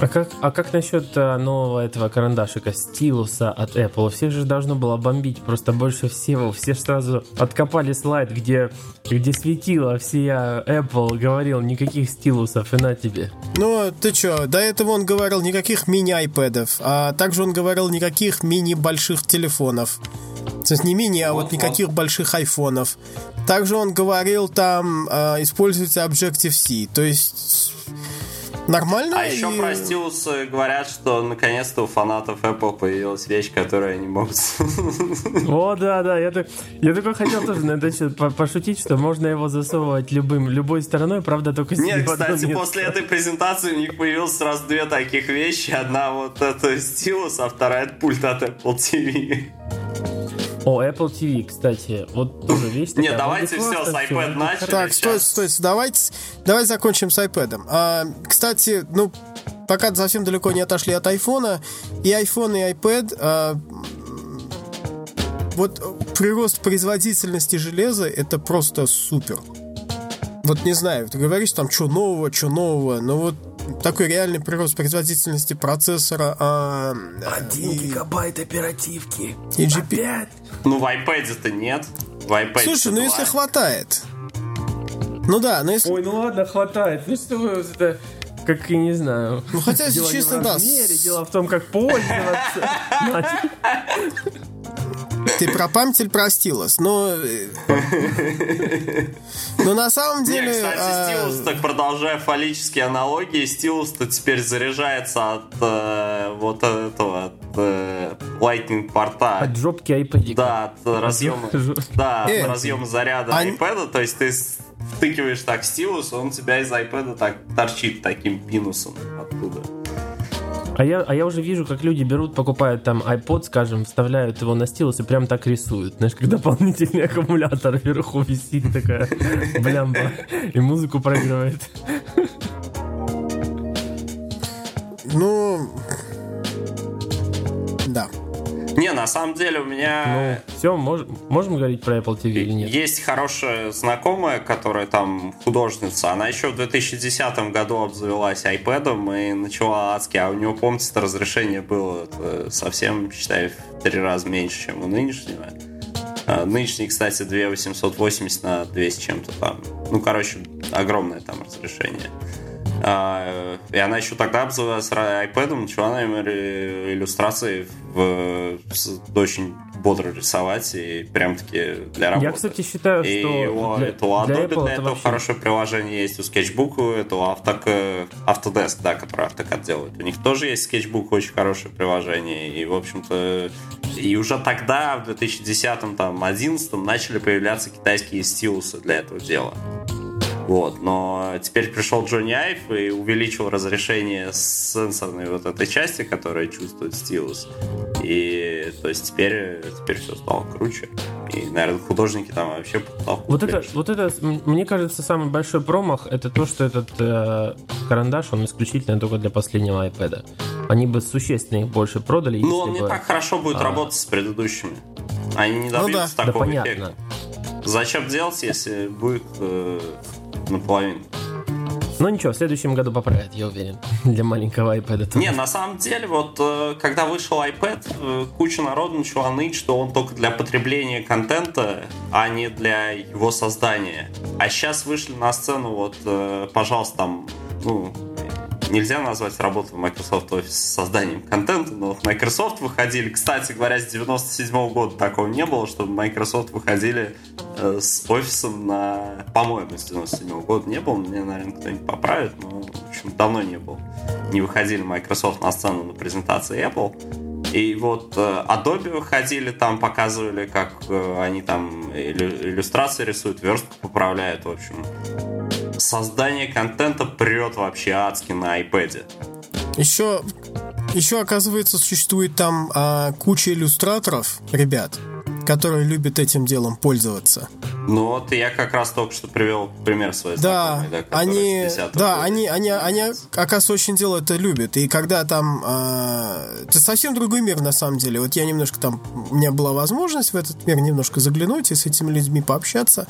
А как, а как насчет а, нового этого карандашика, стилуса от Apple? Всех же должно было бомбить просто больше всего. Все же сразу откопали слайд, где, где светило все Apple, говорил, никаких стилусов, и на тебе. Ну, ты чё, до этого он говорил никаких мини-айпэдов, а также он говорил никаких мини-больших телефонов. То есть не мини, а вот, вот никаких вот. больших айфонов. Также он говорил там, э, используйте Objective-C. То есть Нормально. А и... еще про стилус говорят, что наконец-то у фанатов Apple появилась вещь, которую они могут... О, да, да, я, так, я только хотел тоже на это пошутить, что можно его засовывать любым, любой стороной, правда, только Нет, кстати, после этой презентации у них появилось сразу две таких вещи. Одна вот это стилус, а вторая это пульт от Apple TV. О, Apple TV, кстати, вот тоже вещь такая. Не, давайте все, с iPad начали. Так, стой, стой, давайте, давайте закончим с iPad. А, кстати, ну, пока совсем далеко не отошли от iPhone, и iPhone, и iPad а, вот прирост производительности железа это просто супер. Вот не знаю, ты говоришь там, что нового, что нового, но вот такой реальный прирост производительности процессора. А, Один и... гигабайт оперативки. И GP... Опять? Ну, в iPad-то нет. В iPad Слушай, ну если хватает. Ну да, но если... Ой, ну ладно, хватает. Ну что вы это как я не знаю. Ну хотя, если дело честно, да. Дело в том, как пользоваться. Ты про память или про стилус? Но... Э, но на самом деле... Не, кстати, а... стилус, так продолжая фаллические аналогии, стилус-то теперь заряжается от э, вот этого, от э, Lightning порта. От жопки iPad. Да, от разъема, да, от э, разъема заряда а... iPad, то есть ты втыкиваешь так стилус, он тебя из iPad так торчит таким пинусом оттуда. А я, а я уже вижу, как люди берут, покупают там iPod, скажем, вставляют его на стилус и прям так рисуют. Знаешь, как дополнительный аккумулятор вверху висит такая блямба и музыку проигрывает. Ну, да. Не, на самом деле у меня... Ну, все, мож, можем говорить про Apple TV или нет? Есть хорошая знакомая, которая там художница. Она еще в 2010 году обзавелась iPad и начала адски. А у него, помните, разрешение было совсем, считай, в три раза меньше, чем у нынешнего. А, нынешний, кстати, 2880 на 200 чем-то там. Ну, короче, огромное там разрешение. А, и она еще тогда обзывалась iPad, начала, наверное, иллюстрации в, очень бодро рисовать и прям таки для работы. Я, кстати, считаю, и что у, для, это у Adobe для, Apple для этого вообще... хорошее приложение есть, у Sketchbook это у Auto, Autodesk, да, который AutoCAD делает. У них тоже есть Sketchbook, очень хорошее приложение, и, в общем-то, и уже тогда, в 2010-2011, начали появляться китайские стилусы для этого дела. Вот, но теперь пришел Джонни Айв и увеличил разрешение сенсорной вот этой части, которая чувствует стилус. И то есть теперь, теперь все стало круче. И, наверное, художники там вообще вот это, вот это, мне кажется, самый большой промах это то, что этот э, карандаш, он исключительно только для последнего iPad. Они бы существенно их больше продали. Ну, он не бы... так хорошо будет а... работать с предыдущими. Они не добьются да. такого да, эффекта. Зачем делать, если будет э, наполовину? Ну ничего, в следующем году поправят, я уверен. Для маленького iPad. Не, на самом деле, вот э, когда вышел iPad, э, куча народу начала ныть, что он только для потребления контента, а не для его создания. А сейчас вышли на сцену, вот, э, пожалуйста, там, ну, нельзя назвать работу Microsoft Office созданием контента, но в Microsoft выходили, кстати говоря, с 97 -го года такого не было, чтобы Microsoft выходили э, с офисом на, по-моему, с 97 -го года не было, мне, наверное, кто-нибудь поправит, но, в общем, давно не было. Не выходили Microsoft на сцену на презентации Apple. И вот э, Adobe выходили, там показывали, как э, они там иллюстрации рисуют, верстку поправляют, в общем создание контента прет вообще адски на iPad. Еще, еще оказывается, существует там а, куча иллюстраторов, ребят, которые любят этим делом пользоваться. Ну вот я как раз только что привел пример своей да, да, они, да, они, они, они, оказывается, очень дело это любят. И когда там, э, это совсем другой мир на самом деле. Вот я немножко там, у меня была возможность в этот мир немножко заглянуть и с этими людьми пообщаться.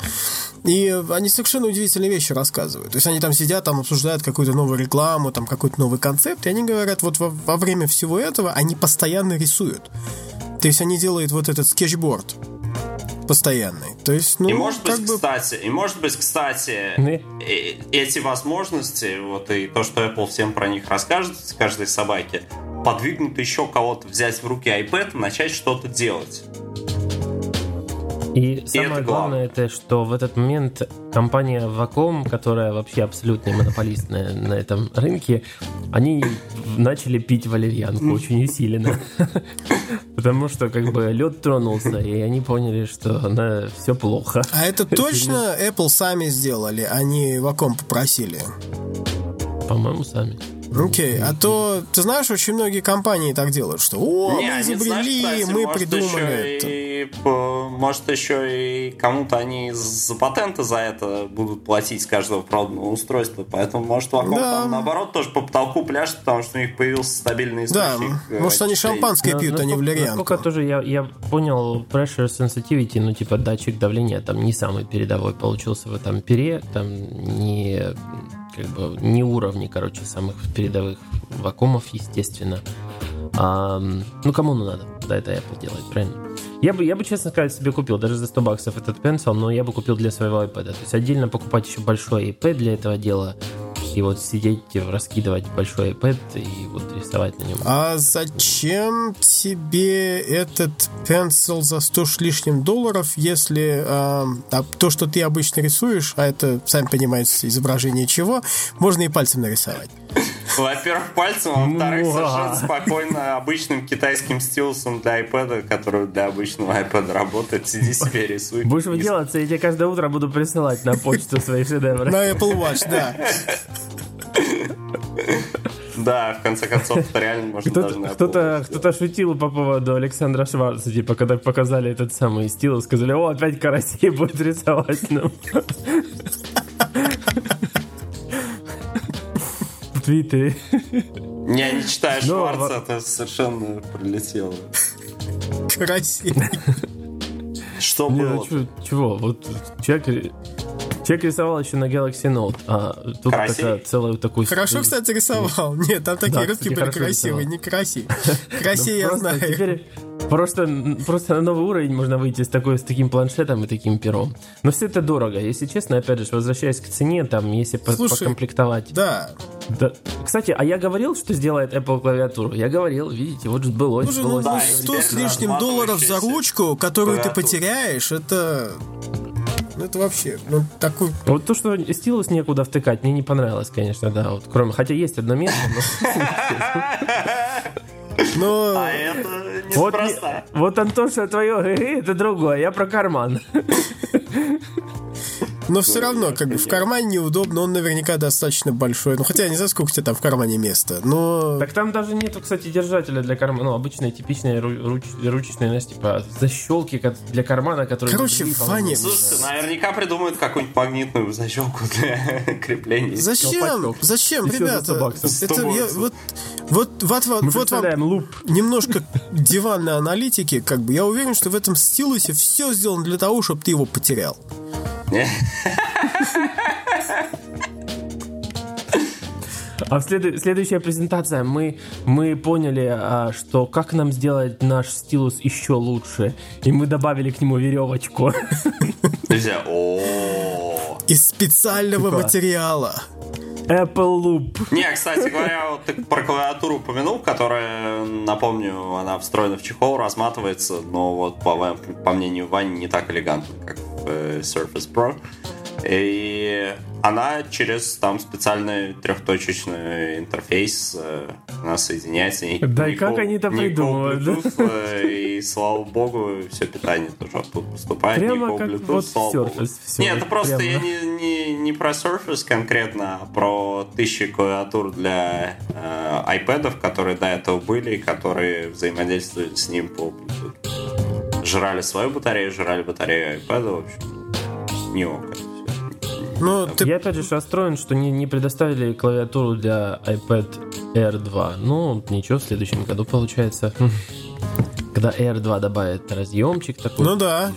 И они совершенно удивительные вещи рассказывают. То есть они там сидят, там обсуждают какую-то новую рекламу, там какой-то новый концепт, и они говорят, вот во, во время всего этого они постоянно рисуют. То есть они делают вот этот скетчборд постоянный. То есть, ну, и может быть, бы... кстати, и может быть, кстати, эти возможности, вот и то, что Apple всем про них расскажет, каждой собаке, подвигнут еще кого-то взять в руки iPad и начать что-то делать. И, и самое это главное, это что в этот момент компания Vacom, которая вообще абсолютно монополист на, на этом рынке, они начали пить валерьянку очень усиленно. Потому что как бы лед тронулся, и они поняли, что она все плохо. А это точно Apple сами сделали, они Vacom попросили? По-моему, сами. Окей, okay. а то, ты знаешь, очень многие компании так делают, что «О, не, мы изобрели, знаешь, кстати, мы придумали это». И, может, еще и кому-то они за патенты за это будут платить с каждого проданного устройства, поэтому, может, Wacom да. там, наоборот, тоже по потолку пляшет, потому что у них появился стабильный источник. Да, может, они шампанское пьют, а не валерьянку. Насколько тоже я, я понял, pressure sensitivity, ну, типа, датчик давления там не самый передовой получился в этом пере, там не как бы не уровни, короче, самых передовых вакуумов, естественно. А, ну, кому ну надо? Да, это Apple делает, правильно? Я бы, я бы, честно сказать, себе купил даже за 100 баксов этот Pencil, но я бы купил для своего iPad. То есть отдельно покупать еще большой iPad для этого дела – и вот сидеть, раскидывать большой iPad и вот рисовать на нем. А зачем тебе этот пенсил за 100 с лишним долларов, если а, а то, что ты обычно рисуешь, а это, сами понимаете, изображение чего, можно и пальцем нарисовать? Во-первых, пальцем, а во-вторых, совершенно спокойно обычным китайским стилусом для iPad, который для обычного iPad работает. Сиди себе, рисуй. Будешь выделаться, я тебе каждое утро буду присылать на почту свои шедевры. На Apple Watch, да. Да, в конце концов, это реально можно кто-то, даже кто-то, кто-то шутил по поводу Александра Шварца, типа, когда показали этот самый стил, сказали, о, опять Карасей будет рисовать нам. В Твиттере. Не, не читаю Шварца, это совершенно прилетело. Карасей. Что было? Чего? Вот человек Человек рисовал еще на Galaxy Note, а тут такая целая такую... Хорошо, кстати, рисовал. Нет, там такие да, рыбки были красивые, не краси. Краси я знаю. Теперь Просто, просто на новый уровень можно выйти с, такой, с таким планшетом и таким пером. Но все это дорого. Если честно, опять же, возвращаясь к цене, там, если Слушай, покомплектовать... Да. да. Кстати, а я говорил, что сделает Apple клавиатуру? Я говорил, видите, вот же было. Слушай, ну, да, 100 с лишним долларов за ручку, которую ты потеряешь, это... Ну, это вообще, ну, такой... Вот то, что стилус некуда втыкать, мне не понравилось, конечно, да. Вот, кроме, хотя есть одно место, но... А это неспроста. Вот, вот Антоша, твое это другое, я про карман. Но все равно, как бы в кармане неудобно, он наверняка достаточно большой. Ну, хотя я не знаю, сколько у тебя там в кармане места, но... Так там даже нету, кстати, держателя для кармана. Ну, обычные, типичные руч... ручечные, знаешь, типа защелки для кармана, которые... Короче, Фанни... Слушайте, наверняка придумают какую-нибудь магнитную защелку для крепления. Зачем? Зачем, ребята? Это, я, вот Вот, вот, вот, Мы вот вам луп. немножко диванной аналитики, как бы я уверен, что в этом стилусе все сделано для того, чтобы ты его потерял. А в следу- следующая презентация мы, мы поняли, а, что как нам сделать наш стилус еще лучше. И мы добавили к нему веревочку. Из специального Типа. материала. Apple Loop. Не, кстати говоря, вот ты про клавиатуру упомянул, которая, напомню, она встроена в чехол, разматывается, но вот по, по мнению Вани не так элегантно, как Surface Pro. И она через там специальный трехточечный интерфейс э, она соединяется. Да и как они это придумывают, да? Э, И слава богу, все питание тоже оттуда поступает. Прямо как Bluetooth, вот слава. Surface всё, Нет, это просто прямо. я не, не, не про Surface конкретно, а про тысячи клавиатур для э, iPad, которые до этого были, и которые взаимодействовали с ним по Bluetooth. Жрали свою батарею, жрали батарею iPad, в общем, не ок. Ну, ты Я опять же расстроен, что не, не предоставили клавиатуру для iPad Air 2. Ну, ничего, в следующем году получается. Когда Air 2 добавит разъемчик такой. Ну да.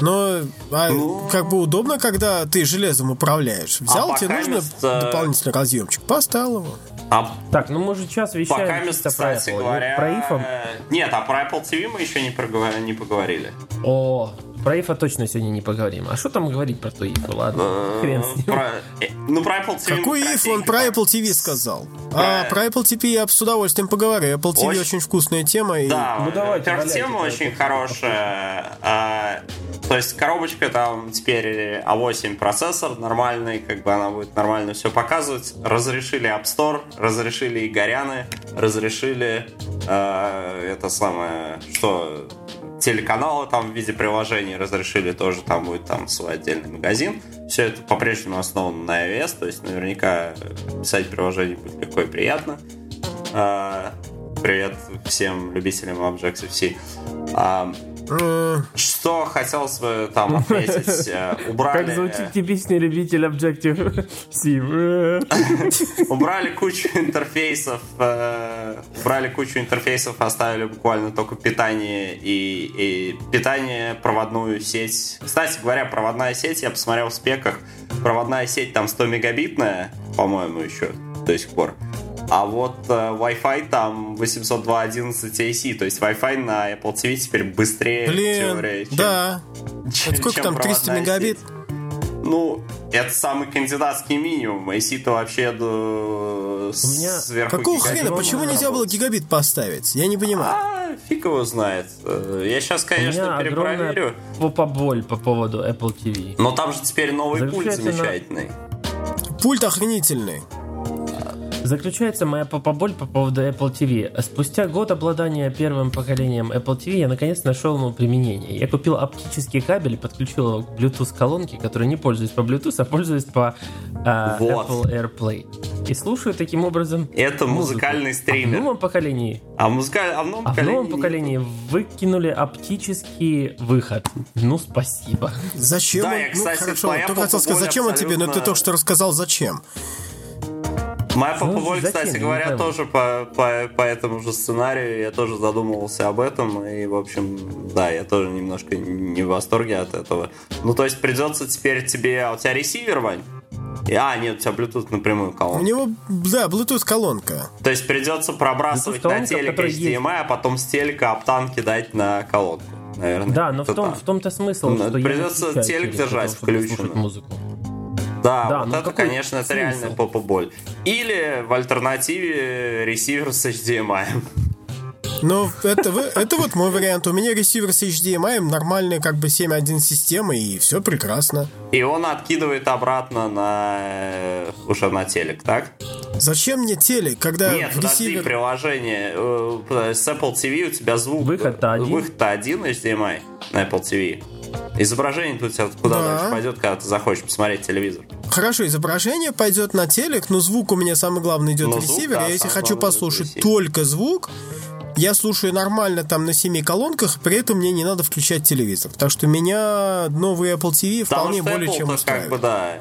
Но а, Ну. как бы удобно, когда ты железом управляешь. Взял, А тебе нужно вместо- дополнительный разъемчик, поставил его. А Так, ну мы же сейчас вещаем пока, чисто кстати про Apple. говоря... Про Ифа- Нет, а про Apple TV мы еще не, проговор- не поговорили. О, про Ифа точно сегодня не поговорим. А что там говорить про то Ифа? Ладно, хрен с ним. Про- э, Ну, про Apple TV... Какой if он про коротенько Apple TV сказал? А Про- про Apple TV я с удовольствием поговорю. Apple TV Очень- очень, вкусная тема. И... Да, Ну, давайте, во-первых, валяйте, тема очень хорошая. А, то есть коробочка там теперь A8 процессор нормальный, как бы она будет нормально все показывать. Разрешили App Store, разрешили и Горяны, разрешили а, это самое, что телеканалы там в виде приложений разрешили тоже, там будет там свой отдельный магазин. Все это по-прежнему основано на iOS, то есть наверняка писать приложение будет легко и приятно. А, Привет всем любителям Objective-C. Что хотелось бы там отметить? Э, Убрали, Как звучит типичный любитель Objective-C. Э. убрали кучу интерфейсов, э, убрали кучу интерфейсов, оставили буквально только питание и, и питание, проводную сеть. Кстати говоря, проводная сеть, я посмотрел в спеках, проводная сеть там 100 мегабитная, по-моему, еще до сих пор. А вот э, Wi-Fi там 802.11 AC, то есть Wi-Fi на Apple TV теперь быстрее Блин, чем- да. чем- Сколько чем там, 300 проводная мегабит? сеть. Ну, это самый кандидатский минимум. AC-то вообще до... меня- сверху Какого хрена? Почему нельзя было работает. гигабит поставить? Я не понимаю. А, фиг его знает. Э, Я сейчас, У конечно, меня перепроверю. огромная попоболь по поводу Apple TV. Но там же теперь новый пульт замечательный. Пульт охренительный. Заключается моя попоболь по поводу Apple TV. Спустя год обладания первым поколением Apple TV я наконец нашел ему применение. Я купил оптический кабель и подключил его к Bluetooth колонке, которой не пользуюсь по Bluetooth, а пользуюсь по а, Вот. Apple AirPlay. И слушаю таким образом Это музыку. музыкальный А в стример. новом поколении, А, музыка... а в новом а в поколении... новом поколении выкинули оптический выход. Ну, спасибо. Зачем Да, он? я, ну, кстати, хорошо, твоя только хотел сказать, зачем он тебе, но ты абсолютно- только что рассказал, зачем. Моя Ну, попоболь, зачем? кстати говоря, тоже по, по, по этому же сценарию. Я тоже задумывался об этом. И, в общем, да, я тоже немножко не в восторге от этого. Ну, то есть придется теперь тебе... А у тебя ресивер, Вань? И- А, нет, у тебя Bluetooth напрямую У колонка. него, да, Bluetooth колонка. То есть придется пробрасывать на телек HDMI, а потом с телека оптан кидать на колонку. Наверное. Да, но в, том, так. в том-то смысл, Ну, что придется телек держать включенным. музыку. Да, Да, вот ну это, конечно, это реальная попа-боль. Или в альтернативе ресивер с HDMI. Но это, вы- это вот мой вариант. У меня ресивер с HDMI, нормальная как бы 7.1 система, и все прекрасно. И он откидывает обратно на э, уже на телек, так? Зачем мне телек, когда Нет, в подожди, ресивер... приложение. э, С Apple TV у тебя звук... Выход-то один. Выход-то один HDMI на Apple TV. Изображение тут куда Да. дальше пойдет, когда ты захочешь посмотреть телевизор. Хорошо, изображение пойдет на телек, но звук у меня самый главный идет Ну, в ресивер. да, я если хочу послушать ресивер. только звук, я слушаю нормально там на семи колонках, при этом мне не надо включать телевизор. Так что меня новый Apple TV Потому вполне более чем Apple-то устраивает. как бы, да.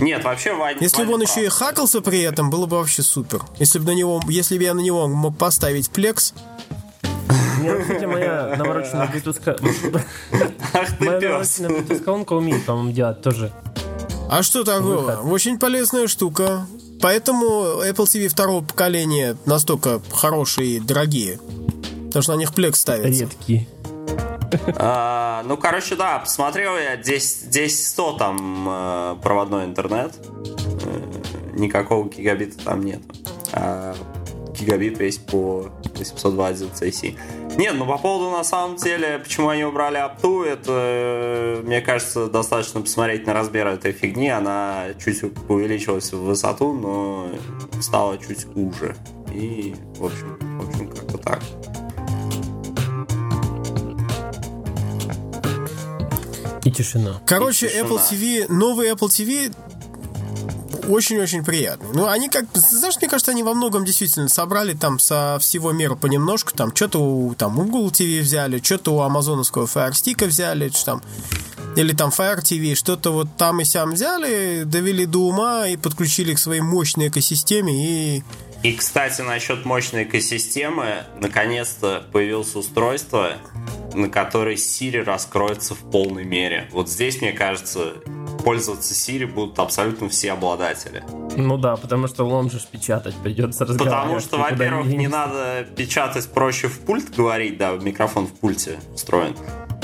Нет, вообще Вань... Если бы он прав. еще и хакался при этом, было бы вообще супер. Если бы на него, если бы я на него мог поставить плекс, Мне, кстати, моя навороченная Bluetooth... Ах ты Моя пес. навороченная Bluetooth-колонка умеет, по-моему, делать тоже. А что такого? Очень полезная штука. Поэтому Apple TV второго поколения настолько хорошие и дорогие. Потому что на них плекс ставится. Редкий. А, ну, короче, да, посмотрел я 10, 10 там э, проводной интернет. Э, никакого гигабита там нет. А гигабит весь по 802.11ac. Нет, ну по поводу на самом деле, почему они убрали апту, это, э, мне кажется, достаточно посмотреть на размер этой фигни. Она чуть увеличилась в высоту, но стала чуть уже. И, в общем, в общем, как-то так. И тишина. Короче, И тишина. Apple TV, новый Apple TV очень-очень приятный. Ну, они как, знаешь, мне кажется, они во многом действительно собрали там со всего мира понемножку, там, что-то у, там, Google TV взяли, что-то у амазоновского Fire Stick взяли, что там, или там Fire TV, что-то вот там и сям взяли, довели до ума и подключили к своей мощной экосистеме и И, кстати, насчет мощной экосистемы, наконец-то появилось устройство, на которое Siri раскроется в полной мере. Вот здесь, мне кажется, пользоваться Siri будут абсолютно все обладатели. Ну да, потому что лом же печатать придется разговаривать. Потому что, во-первых, не денешься. надо печатать проще в пульт говорить, да, микрофон в пульте встроен.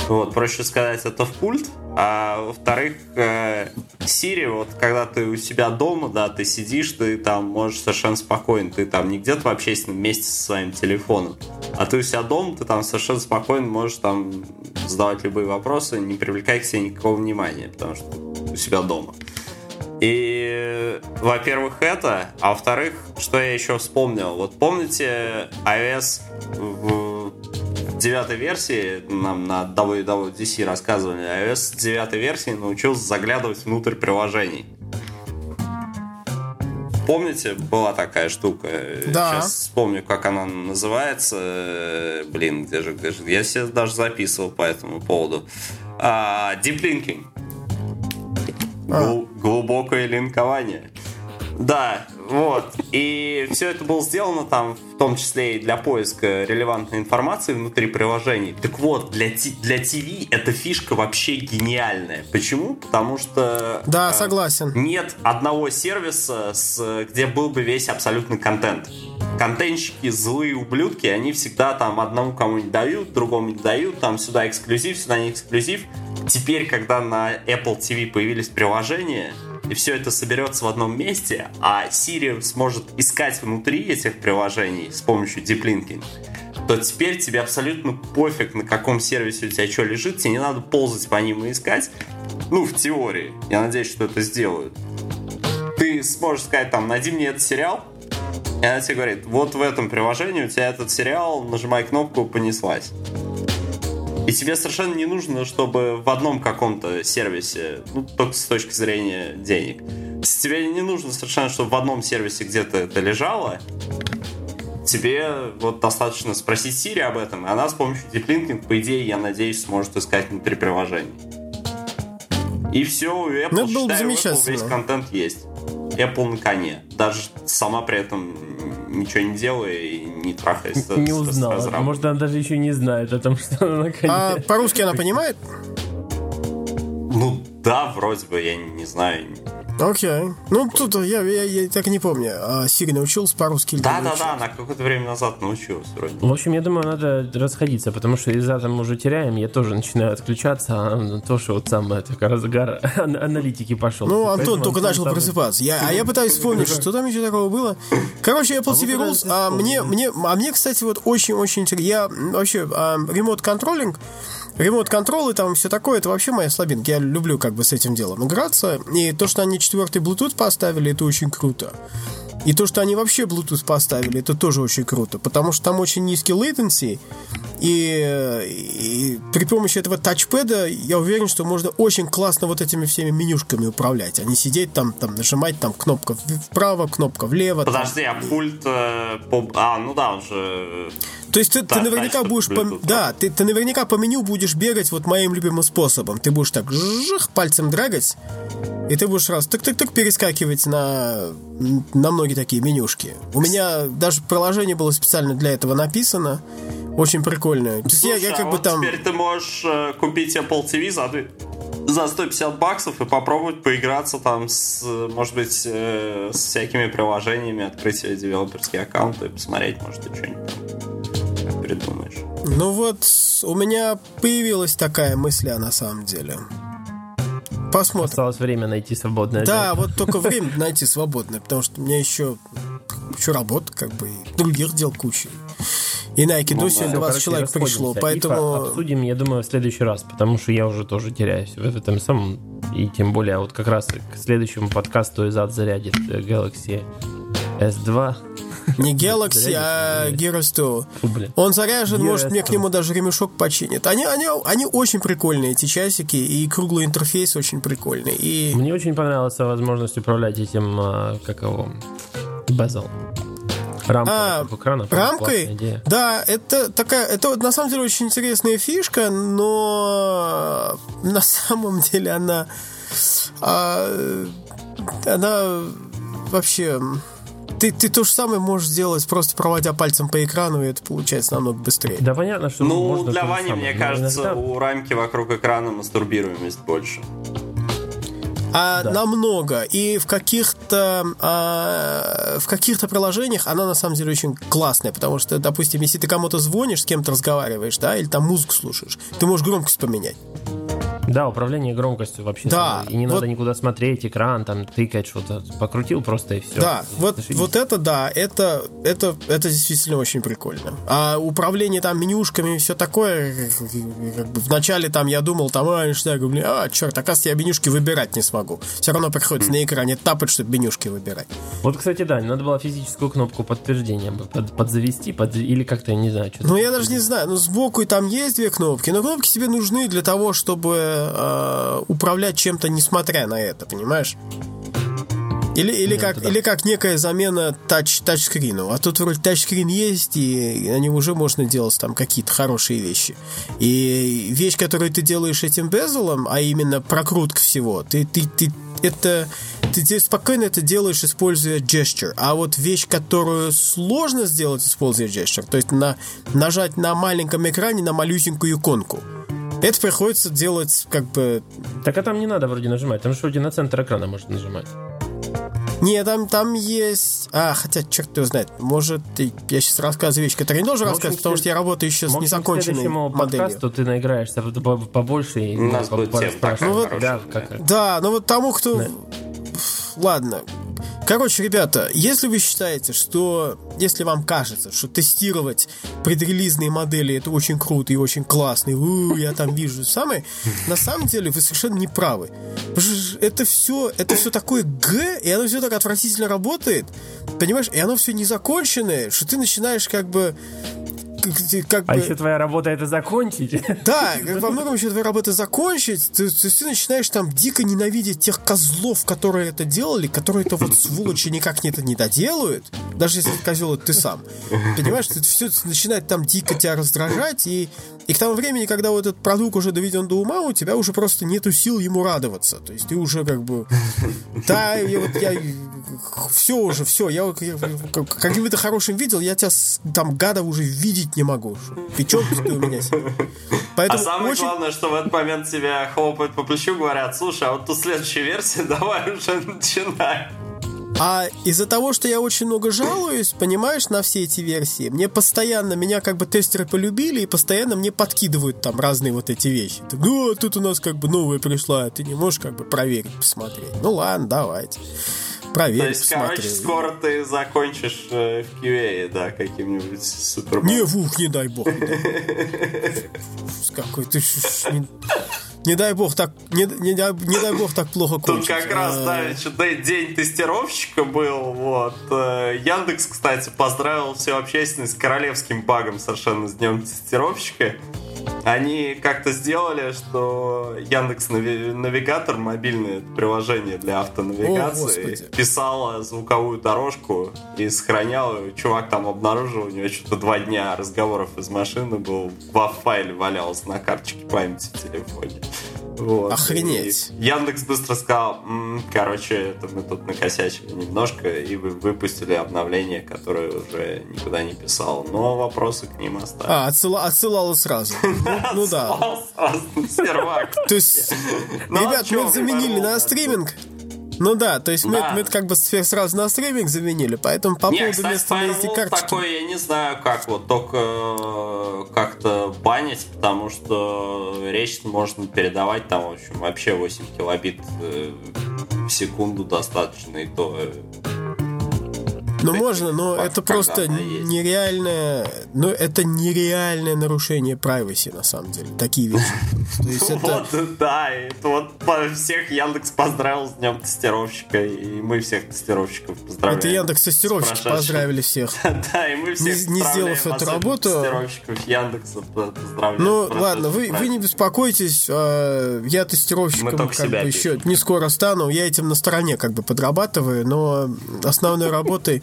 Вот, проще сказать это в пульт. А во-вторых, э, Siri, вот когда ты у себя дома, да, ты сидишь, ты там можешь совершенно спокойно, ты там не где-то в общественном месте со своим телефоном, а ты у себя дома, ты там совершенно спокойно можешь там задавать любые вопросы, не привлекая к себе никакого внимания, потому что у себя дома. И, во-первых, это, а во-вторых, что я еще вспомнил. Вот помните iOS в девятой версии, нам на WWDC рассказывали, iOS в девятой версии научился заглядывать внутрь приложений. Помните, была такая штука? Да. Сейчас вспомню, как она называется. Блин, где же, где же? Я себе даже записывал по этому поводу. А, Deep Linking. Гл- глубокое линкование. Да, вот. И все это было сделано там, в том числе и для поиска релевантной информации внутри приложений. Так вот, для, для ТВ эта фишка вообще гениальная. Почему? Потому что... Да, э, согласен. Нет одного сервиса, с, где был бы весь абсолютный контент. Контентщики, злые ублюдки, они всегда там одному кому-нибудь дают, другому не дают, там сюда эксклюзив, сюда не эксклюзив. Теперь, когда на Apple TV появились приложения, и все это соберется в одном месте, а Siri сможет искать внутри этих приложений с помощью Deep Linking, то теперь тебе абсолютно пофиг, на каком сервисе у тебя что лежит, тебе не надо ползать по ним и искать. Ну, в теории. Я надеюсь, что это сделают. Ты сможешь сказать, там, найди мне этот сериал, и она тебе говорит, вот в этом приложении у тебя этот сериал, нажимай кнопку, понеслась. И тебе совершенно не нужно, чтобы в одном каком-то сервисе, ну, только с точки зрения денег, тебе не нужно совершенно, чтобы в одном сервисе где-то это лежало, тебе вот достаточно спросить Siri об этом, и она с помощью Deep Linking, по идее, я надеюсь, сможет искать внутри приложений. И все, у Apple, Ну, считай, у Apple весь контент есть. Apple на коне. Даже сама при этом ничего не делая и не трахаясь. Не с узнала. Может, она даже еще не знает о том, что она наконец. А по-русски она понимает? Ну да, вроде бы, я не знаю. Окей. Ну, тут я, я, я так и не помню. А Сири научился по-русски не Да-да-да, научился? она какое-то время назад научилась вроде. В общем, я думаю, надо расходиться, потому что из-за там уже теряем, я тоже начинаю отключаться, а то, что вот самое, так разгар ан- аналитики пошел. Ну, Антон Поэтому только Антон начал самый- просыпаться. Я, а я пытаюсь вспомнить, что там еще такого было. Короче, Apple TV Rules. пытаетесь А мне, мне, а мне, кстати, вот очень-очень интересно. Я вообще а, ремонт контролинг, ремонт контролы там все такое, это вообще моя слабинка. Я люблю как бы с этим делом играться. И то, что они четвертый Bluetooth поставили, это очень круто. И то, что они вообще Bluetooth поставили, это тоже очень круто, потому что там очень низкий latency, и, и при помощи этого тачпеда я уверен, что можно очень классно вот этими всеми менюшками управлять, а не сидеть там, там нажимать там кнопка вправо, кнопка влево. там. Подожди, а пульт... э, по- А, ну да, он же... То есть ты, ты Да, наверняка тачпэд будешь по, да, ты, ты наверняка по меню будешь бегать вот моим любимым способом. Ты будешь так жих пальцем драгать, И ты будешь раз тык-тык-тык перескакивать на, на многие такие менюшки. У меня даже приложение было специально для этого написано. Очень. То есть Слушай, я, я как а бы вот там... теперь ты можешь э, купить Apple TV за, за 150 баксов и попробовать поиграться там с, может быть, э, с всякими приложениями, открыть себе девелоперский аккаунт и посмотреть, может, ты что-нибудь придумаешь. Ну вот, у меня появилась такая мысля на самом деле. Посмотрим. Осталось время найти свободное. Да, вот только время найти свободное, потому что у меня еще, еще работа, как бы, других дел куча. И на Айкидосе Ну да. 20 Короче, человек пришло, поэтому... Обсудим, я думаю, в следующий раз, потому что я уже тоже теряюсь в этом самом. И тем более, вот как раз к следующему подкасту Изад зарядит Galaxy S2. Не Galaxy, а Gears 2. Фу, блин. Он заряжен, может, мне к 2. нему даже ремешок починит. Они, они, они очень прикольные, эти часики, и круглый интерфейс очень прикольный. И Мне очень понравилась возможность управлять этим, а, как его, безл. Рамка А, экрана. рамкой, да, это такая, это на самом деле очень интересная фишка, но на самом деле она, а, она вообще, ты, ты то же самое можешь сделать, просто проводя пальцем по экрану, и это получается намного быстрее. Да понятно, что Ну, можно для Вани, мне кажется, иногда- у рамки вокруг экрана мастурбируемость больше. А Да. намного. И в каких-то а, в каких-то приложениях она на самом деле очень классная, потому что, допустим, если ты кому-то звонишь, с кем-то разговариваешь, да, или там музыку слушаешь, ты можешь громкость поменять. Да, управление громкостью вообще. Да, И не вот- надо никуда смотреть, экран, там, тыкать что-то. Покрутил просто и все. Да, вот, вот это да, это, это, это действительно очень прикольно. А управление там менюшками и все такое, вначале там я думал, там, а, ништяк, блин, а, черт, оказывается, я менюшки выбирать не смогу. Все равно приходится на экране тапать, чтобы менюшки выбирать. Вот, кстати, да, надо было физическую кнопку подтверждения под, подзавести, под, или как-то, не знаю, что-то. Ну, я даже не знаю, ну, сбоку и там есть две кнопки, но кнопки тебе нужны для того, чтобы э, управлять чем-то, несмотря на это, понимаешь? Или, или, Ну, как, это да. или как некая замена тач, тачскрину. А тут вроде тачскрин есть, и на нем уже можно делать там какие-то хорошие вещи. И вещь, которую ты делаешь этим безелом, а именно прокрутка всего, ты, ты, ты это ты спокойно это делаешь, используя gesture. А вот вещь, которую сложно сделать, используя gesture, то есть на, нажать на маленьком экране на малюсенькую иконку, это приходится делать как бы... Так а там не надо вроде нажимать, там же вроде на центр экрана можно нажимать. Не, там, там есть... А, хотя, черт его знает. Может, ты- я сейчас рассказываю вещь, которую я не должен общем, рассказывать, потому что я работаю еще с к незаконченной моделью. подкасту ты наиграешься по- по- побольше и У нас будет тема Ну да, как- Да, ну вот тому, кто... Да. Ладно. Короче, ребята, если вы считаете, что... Если вам кажется, что тестировать предрелизные модели это очень круто и очень классно, и «У, я там вижу самое, на самом деле вы совершенно не правы. Это все, это все такое Г, и оно все так отвратительно работает. Понимаешь? И оно все незаконченное, что ты начинаешь как бы... как- А бы... еще твоя работа это закончить. Да, как во многом еще твоя работа закончить, ты, ты, ты начинаешь там дико ненавидеть тех козлов, которые это делали, которые это вот сволочи никак не это не доделают, даже если козел это ты сам. Понимаешь, это все начинает там дико тебя раздражать, и, и к тому времени, когда вот этот продукт уже доведен до ума, у тебя уже просто нету сил ему радоваться. То есть ты уже как бы... Да, я вот я... Все уже, все, я, я как- каким-то хорошим видел, я тебя там гада уже видеть не могу. Печенка ты у меня сидит. А Поэтому самое очень... главное, что в этот момент тебя хлопают по плечу, говорят, слушай, а вот тут следующая версия, давай уже начинай. А из-за того, что я очень много жалуюсь, понимаешь, на все эти версии, мне постоянно, меня как бы тестеры полюбили, и постоянно мне подкидывают там разные вот эти вещи. Так, ну, а тут у нас как бы новая пришла, а ты не можешь как бы проверить, посмотреть. Ну ладно, давайте. То Проверить, есть, короче, посмотреть. скоро ты закончишь э, в QA, да, каким-нибудь супер... Не, вух, не дай бог. Какой ты... Не, дай бог так... Не, не не дай бог так плохо Тут кончить. как раз, да, день- день тестировщика был, вот. Э, Яндекс, кстати, поздравил всю общественность с королевским багом совершенно с днем тестировщика. Они как-то сделали, что Яндекс Нави- Навигатор, мобильное приложение для О, автонавигации, Господи. писало звуковую дорожку и сохранял ее. Чувак там обнаружил, у него что-то два дня разговоров из машины был, в файле валялось на карточке памяти в телефоне. Вот. Охренеть. И Яндекс быстро сказал, «М, короче, это мы тут накосячили немножко, и вы выпустили обновление, которое уже никуда не писал. Но вопросы к ним остались. А, отсыла- отсылала сразу. Ну, ну да. Сервак. То есть, Ну, а ребят, мы заменили на стриминг. Ну да, то есть мы, Да. мы это как бы сразу на стриминг заменили, поэтому по Не, поводу кстати, места на Firewall SD-карточке... такой, я не знаю, как вот, только э, как-то банить, потому что речь можно передавать там, в общем, вообще 8 килобит э, в секунду достаточно, и то э, Ну можно, но факт, это просто есть. нереальное... Ну это нереальное нарушение privacy, на самом деле. Такие вещи. То есть это... Вот, да, вот всех Яндекс поздравил с днем тестировщика, и мы всех тестировщиков поздравляем. Это Яндекс тестировщики поздравили всех. Да, и мы всех Не- не сделав эту работу- Тестировщиков Яндекса по- поздравляем. Ну, ладно, вы, вы не беспокойтесь, э, я тестировщиком как бы еще не скоро стану, я этим на стороне как бы подрабатываю, но основной работой...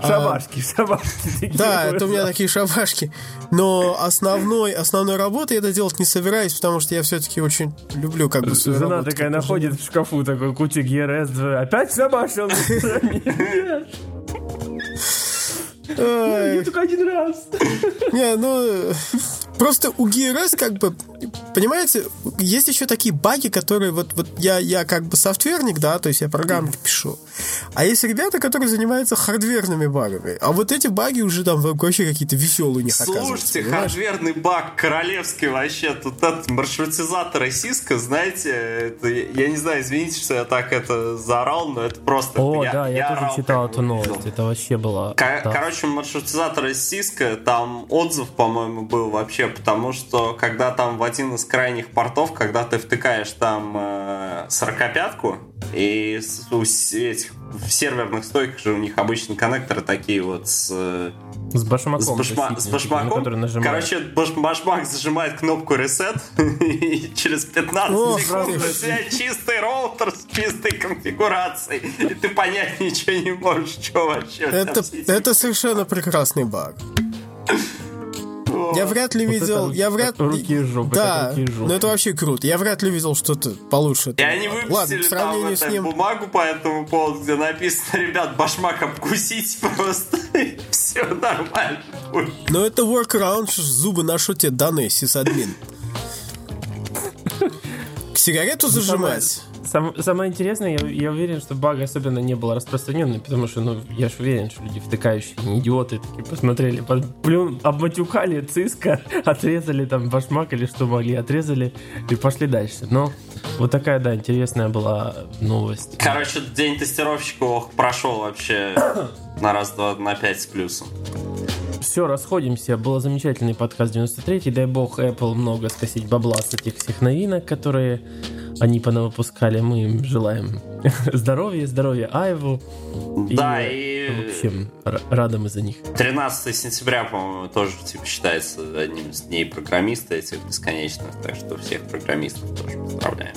а, Шабашки, шабашки. Да, это у меня такие шабашки. Но основной, основной работой я это делать не собираюсь, потому что я все-таки очень люблю как бы свою Жена такая находит в шкафу такой куча ГРС. Опять шабашил? Ай, только один раз. Не, ну, просто у GRS как бы, понимаете, есть еще такие баги, которые вот, вот я, я как бы софтверник, да, то есть я программу пишу, а есть ребята, которые занимаются хардверными багами, а вот эти баги уже там вообще какие-то веселые у них оказываются. Слушайте, хардверный баг королевский вообще. Тут этот маршрутизатор и Cisco, знаете, это, я не знаю, извините, что я так это заорал, но это просто... О, да, я тоже орал, читал эту новость. Это вообще было... Ко- да. Короче, маршрутизатор из Cisco, там отзыв, по-моему, был вообще, потому что когда там в один из крайних портов, когда ты втыкаешь там э, 45-ку, и у этих в серверных стойках же у них обычно коннекторы такие вот с, э, С башмаком. с, башма- с на башмаком. нажимаешь. Короче, баш- башмак зажимает кнопку reset, и через 15 О, секунд у тебя чистый роутер с чистой конфигурацией, и ты понять ничего не можешь, что вообще. Это, это совершенно прекрасный баг. Я вряд ли Вот видел, это я вряд ли... руки жопы, Да, ну это вообще круто. Я вряд ли видел что-то получше. И они выпустили Ладно, в там сравнении с ним... бумагу по этому поводу, где написано, ребят, башмак обкусить просто, все нормально. Но это workaround, зубы на что тебе даны, сисадмин. Сигарету зажимать? Сам- самое интересное, я, я уверен, что баг особенно не был распространенный, потому что, ну, я же уверен, что люди втыкающие, не идиоты, такие посмотрели, под- плюн, обматюкали циска, отрезали там башмак или что могли, отрезали и пошли дальше. Но вот такая, да, интересная была новость. Короче, день тестировщика ох, прошел вообще на раз-два, на пять с плюсом. Все, расходимся. Был замечательный подкаст 93 Дай бог Apple много скосить бабла с этих всех новинок, которые они понавыпускали. Мы им желаем здоровья, здоровья Айву. Да, В и общем, р- рады мы за них. 13 сентября, по-моему, тоже типа считается одним из дней программиста этих бесконечных, так что всех программистов тоже поздравляем.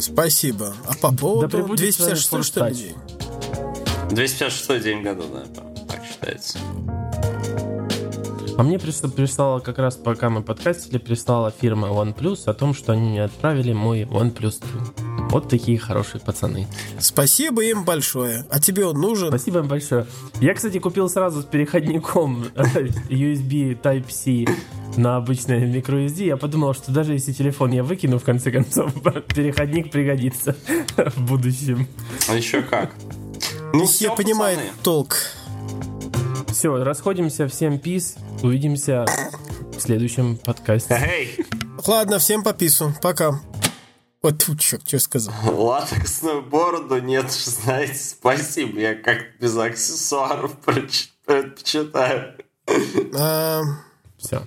Спасибо. А по поводу Да пребудет с вами 256 что ли, Форстач. день? 256 день в году, да, так считается. А мне прис- прислала как раз, пока мы подкастили, прислала фирма OnePlus о том, что они мне отправили мой OnePlus 2. Вот такие хорошие пацаны. Спасибо им большое. А тебе он нужен? Спасибо им большое. Я, кстати, купил сразу с переходником USB Type-C на обычный microSD. Я подумал, что даже если телефон я выкину, в конце концов, переходник пригодится в будущем. А еще как? Ну, Месье всё, понимает пацаны. толк. Все, расходимся. Всем пис. Увидимся в следующем подкасте. Эй, Ладно, всем по пису. Пока. Вот тут черт, что сказал. латексную бороду нет, знаете, спасибо. Я как без аксессуаров проч- предпочитаю. А, Все.